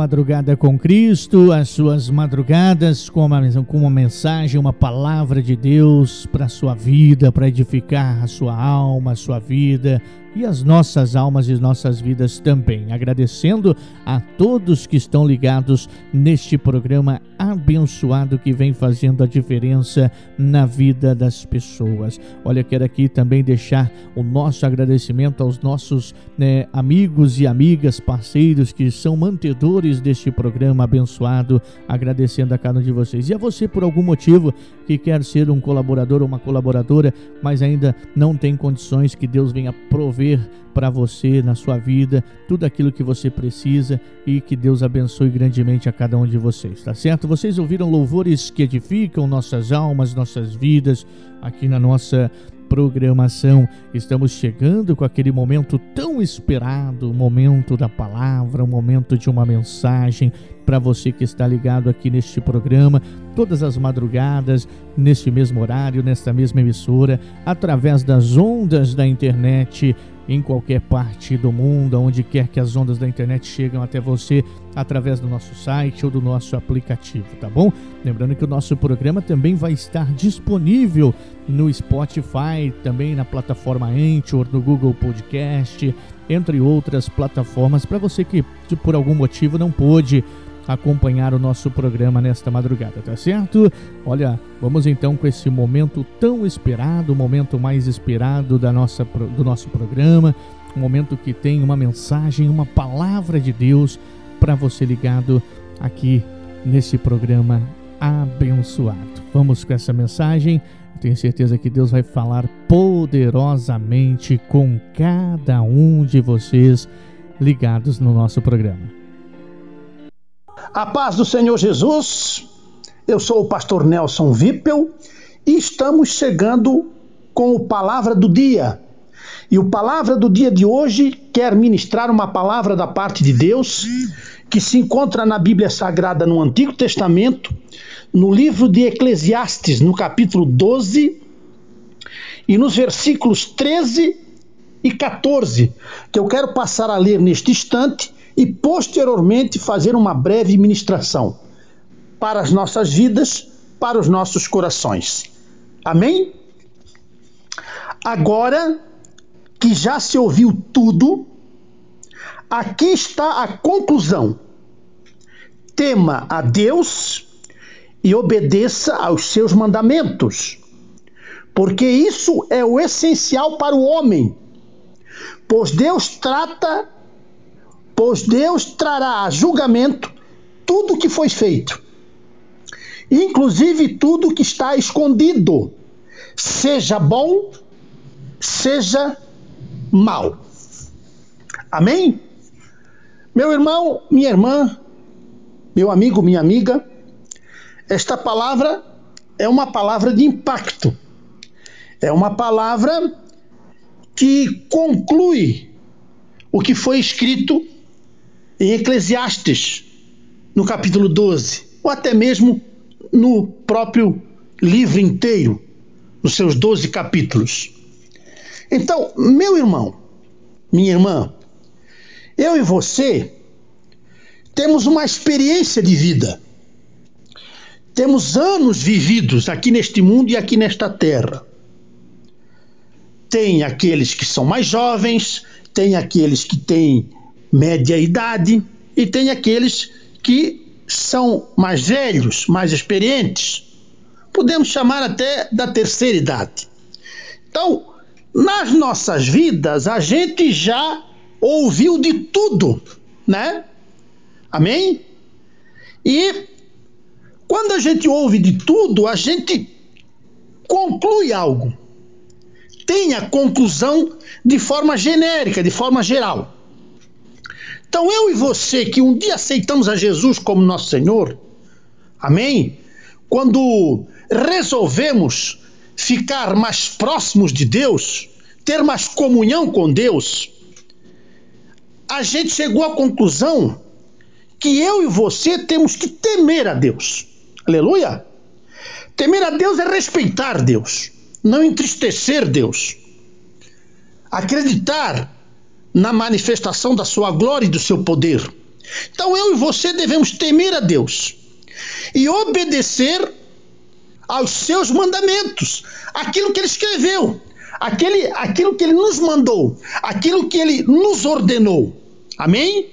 Madrugada com Cristo, as suas madrugadas com uma, com uma mensagem, uma palavra de Deus para a sua vida, para edificar a sua alma, a sua vida e as nossas almas e nossas vidas também. Agradecendo a todos que estão ligados neste programa abençoado que vem fazendo a diferença na vida das pessoas. Olha, quero aqui também deixar o nosso agradecimento aos nossos né, amigos e amigas, parceiros que são mantedores deste programa abençoado, agradecendo a cada um de vocês. E a você, por algum motivo, que quer ser um colaborador ou uma colaboradora, mas ainda não tem condições, que Deus venha prover para você na sua vida tudo aquilo que você precisa e que Deus abençoe grandemente a cada um de vocês, tá certo? Vocês ouviram louvores que edificam nossas almas, nossas vidas aqui na nossa programação. Estamos chegando com aquele momento tão esperado, o momento da palavra, o momento de uma mensagem para você que está ligado aqui neste programa, todas as madrugadas, neste mesmo horário, nesta mesma emissora, através das ondas da internet em qualquer parte do mundo, onde quer que as ondas da internet chegam até você através do nosso site ou do nosso aplicativo, tá bom? Lembrando que o nosso programa também vai estar disponível no Spotify, também na plataforma Anchor, no Google Podcast, entre outras plataformas, para você que por algum motivo não pôde acompanhar o nosso programa nesta madrugada, tá certo? Olha, vamos então com esse momento tão esperado, o momento mais esperado da nossa, do nosso programa, um momento que tem uma mensagem, uma palavra de Deus para você ligado aqui nesse programa abençoado. Vamos com essa mensagem. Tenho certeza que Deus vai falar poderosamente com cada um de vocês ligados no nosso programa. A paz do Senhor Jesus, eu sou o pastor Nelson Vippel e estamos chegando com o Palavra do Dia. E o Palavra do Dia de hoje quer ministrar uma palavra da parte de Deus que se encontra na Bíblia Sagrada no Antigo Testamento, no livro de Eclesiastes, no capítulo 12, e nos versículos 13 e 14, que eu quero passar a ler neste instante e posteriormente fazer uma breve ministração para as nossas vidas, para os nossos corações. Amém? Agora que já se ouviu tudo, aqui está a conclusão. Tema a Deus e obedeça aos seus mandamentos, porque isso é o essencial para o homem. Pois Deus trata pois Deus trará a julgamento tudo que foi feito, inclusive tudo que está escondido, seja bom, seja mal. Amém? Meu irmão, minha irmã, meu amigo, minha amiga, esta palavra é uma palavra de impacto. É uma palavra que conclui o que foi escrito em Eclesiastes, no capítulo 12, ou até mesmo no próprio livro inteiro, nos seus 12 capítulos. Então, meu irmão, minha irmã, eu e você temos uma experiência de vida. Temos anos vividos aqui neste mundo e aqui nesta terra. Tem aqueles que são mais jovens, tem aqueles que têm média idade e tem aqueles que são mais velhos, mais experientes. Podemos chamar até da terceira idade. Então, nas nossas vidas, a gente já ouviu de tudo, né? Amém? E quando a gente ouve de tudo, a gente conclui algo. Tem a conclusão de forma genérica, de forma geral. Então eu e você que um dia aceitamos a Jesus como nosso Senhor, amém? Quando resolvemos ficar mais próximos de Deus, ter mais comunhão com Deus, a gente chegou à conclusão que eu e você temos que temer a Deus. Aleluia! Temer a Deus é respeitar Deus, não entristecer Deus. Acreditar na manifestação da sua glória e do seu poder. Então eu e você devemos temer a Deus e obedecer aos seus mandamentos, aquilo que ele escreveu, aquele, aquilo que ele nos mandou, aquilo que ele nos ordenou. Amém?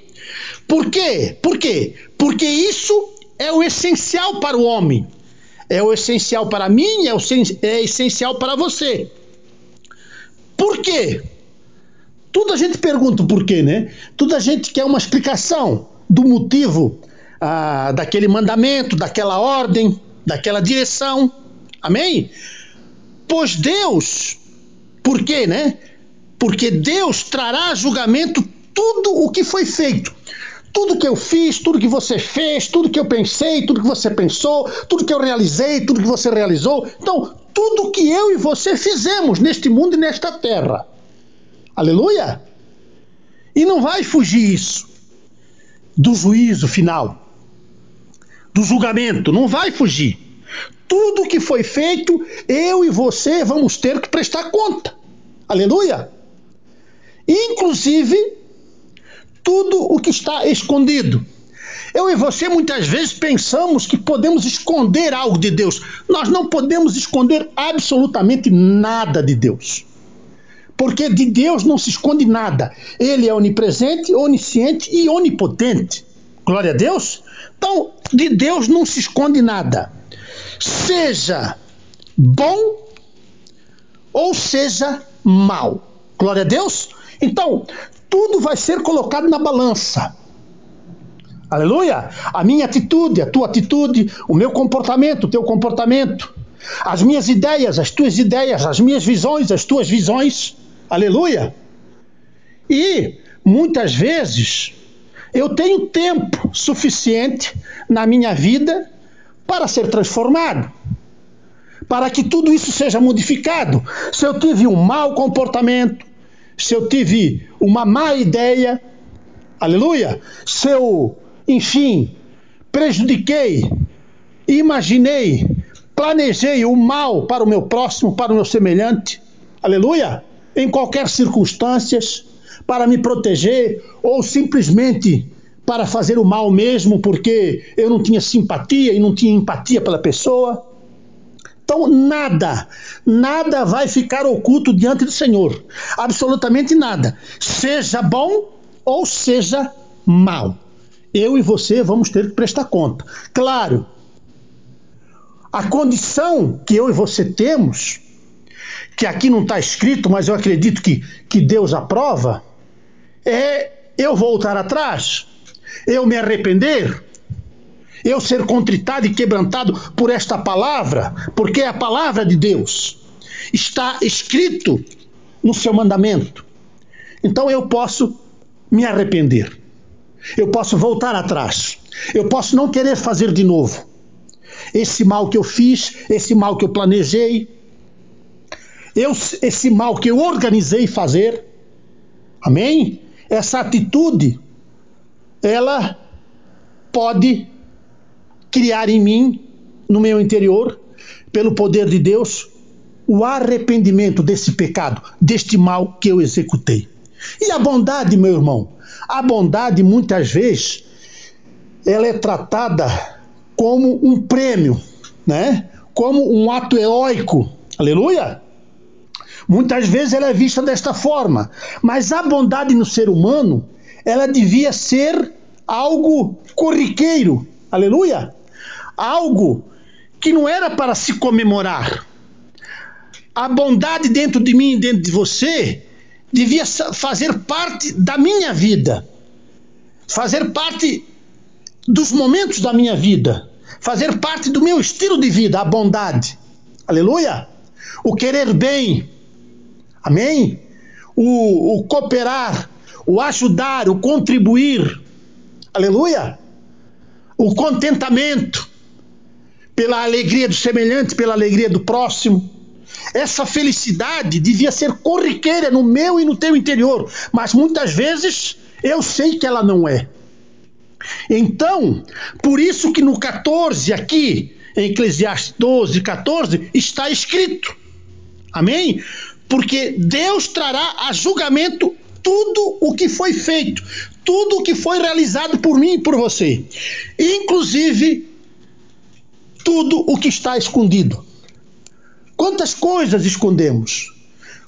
Por quê? Por quê? Porque isso é o essencial para o homem. É o essencial para mim, é, o, é essencial para você. Por quê? Tudo a gente pergunta por quê, né? Tudo a gente quer uma explicação do motivo ah, daquele mandamento, daquela ordem, daquela direção. Amém? Pois Deus, por quê, né? Porque Deus trará julgamento tudo o que foi feito. Tudo que eu fiz, tudo que você fez, tudo que eu pensei, tudo que você pensou, tudo que eu realizei, tudo que você realizou. Então, tudo que eu e você fizemos neste mundo e nesta terra. Aleluia! E não vai fugir isso do juízo final, do julgamento, não vai fugir. Tudo que foi feito, eu e você vamos ter que prestar conta. Aleluia! Inclusive, tudo o que está escondido. Eu e você muitas vezes pensamos que podemos esconder algo de Deus. Nós não podemos esconder absolutamente nada de Deus. Porque de Deus não se esconde nada. Ele é onipresente, onisciente e onipotente. Glória a Deus. Então, de Deus não se esconde nada. Seja bom ou seja mal. Glória a Deus. Então, tudo vai ser colocado na balança. Aleluia! A minha atitude, a tua atitude, o meu comportamento, o teu comportamento, as minhas ideias, as tuas ideias, as minhas visões, as tuas visões. Aleluia! E muitas vezes eu tenho tempo suficiente na minha vida para ser transformado, para que tudo isso seja modificado. Se eu tive um mau comportamento, se eu tive uma má ideia, aleluia, se eu, enfim, prejudiquei, imaginei, planejei o mal para o meu próximo, para o meu semelhante, aleluia, em qualquer circunstância, para me proteger ou simplesmente para fazer o mal mesmo porque eu não tinha simpatia e não tinha empatia pela pessoa. Então, nada, nada vai ficar oculto diante do Senhor. Absolutamente nada. Seja bom ou seja mal. Eu e você vamos ter que prestar conta. Claro, a condição que eu e você temos, que aqui não está escrito, mas eu acredito que, que Deus aprova, é eu voltar atrás, eu me arrepender eu ser contritado e quebrantado por esta palavra, porque é a palavra de Deus. Está escrito no seu mandamento. Então eu posso me arrepender. Eu posso voltar atrás. Eu posso não querer fazer de novo. Esse mal que eu fiz, esse mal que eu planejei, eu, esse mal que eu organizei fazer, amém? Essa atitude, ela pode criar em mim, no meu interior, pelo poder de Deus, o arrependimento desse pecado, deste mal que eu executei. E a bondade, meu irmão? A bondade, muitas vezes, ela é tratada como um prêmio, né? Como um ato heróico. Aleluia! Muitas vezes ela é vista desta forma, mas a bondade no ser humano, ela devia ser algo corriqueiro. Aleluia! algo que não era para se comemorar. A bondade dentro de mim e dentro de você devia fazer parte da minha vida, fazer parte dos momentos da minha vida, fazer parte do meu estilo de vida, a bondade. Aleluia! O querer bem. Amém? O, o cooperar, o ajudar, o contribuir. Aleluia! O contentamento pela alegria do semelhante, pela alegria do próximo. Essa felicidade devia ser corriqueira no meu e no teu interior, mas muitas vezes eu sei que ela não é. Então, por isso que no 14 aqui, em Eclesiastes 12, 14, está escrito. Amém? Porque Deus trará a julgamento tudo o que foi feito, tudo o que foi realizado por mim e por você, inclusive tudo o que está escondido. Quantas coisas escondemos?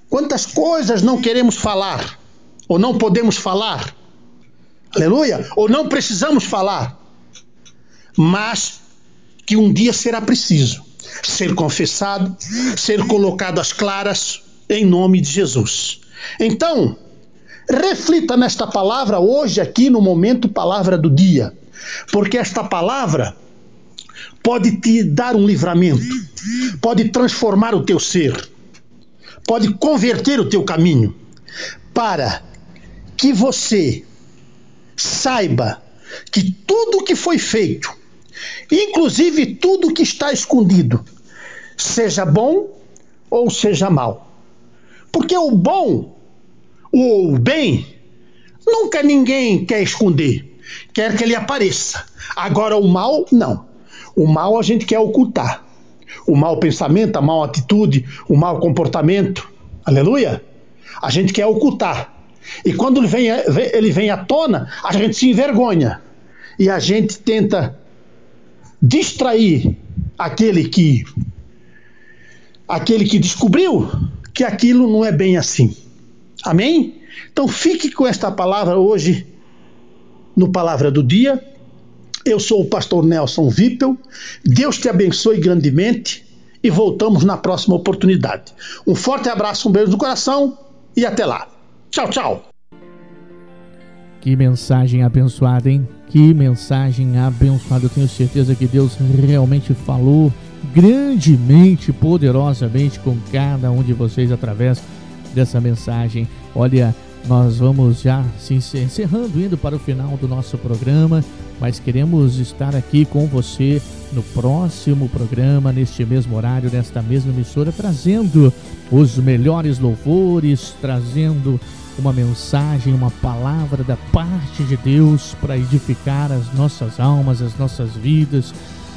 Quantas coisas não queremos falar? Ou não podemos falar? Aleluia! Ou não precisamos falar? Mas que um dia será preciso ser confessado, ser colocado às claras, em nome de Jesus. Então, reflita nesta palavra hoje, aqui no momento, palavra do dia, porque esta palavra pode te dar um livramento, pode transformar o teu ser, pode converter o teu caminho, para que você saiba que tudo que foi feito, inclusive tudo que está escondido, seja bom ou seja mal. Porque o bom, o bem, nunca ninguém quer esconder, quer que ele apareça. Agora o mal, não. O mal a gente quer ocultar. O mau pensamento, a mau atitude, o mau comportamento, aleluia, a gente quer ocultar. E quando ele vem, ele vem à tona, a gente se envergonha. E a gente tenta distrair aquele que aquele que descobriu que aquilo não é bem assim. Amém? Então fique com esta palavra hoje no Palavra do Dia. Eu sou o pastor Nelson Vipel. Deus te abençoe grandemente e voltamos na próxima oportunidade. Um forte abraço, um beijo no coração e até lá. Tchau, tchau. Que mensagem abençoada, hein? Que mensagem abençoada. Eu tenho certeza que Deus realmente falou grandemente, poderosamente com cada um de vocês através dessa mensagem. Olha, nós vamos já se encerrando, indo para o final do nosso programa, mas queremos estar aqui com você no próximo programa, neste mesmo horário, nesta mesma emissora, trazendo os melhores louvores, trazendo uma mensagem, uma palavra da parte de Deus para edificar as nossas almas, as nossas vidas,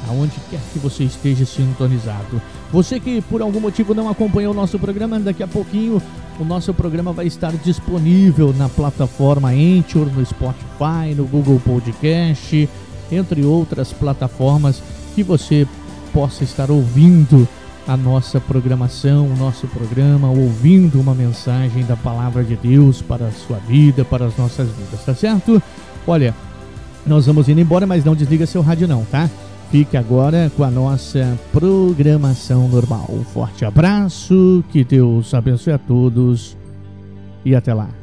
aonde quer que você esteja sintonizado. Você que por algum motivo não acompanhou o nosso programa, daqui a pouquinho o nosso programa vai estar disponível na plataforma Anchor, no Spotify, no Google Podcast, entre outras plataformas que você possa estar ouvindo a nossa programação, o nosso programa, ouvindo uma mensagem da palavra de Deus para a sua vida, para as nossas vidas, tá certo? Olha, nós vamos indo embora, mas não desliga seu rádio não, tá? Fique agora com a nossa programação normal. Um forte abraço, que Deus abençoe a todos e até lá.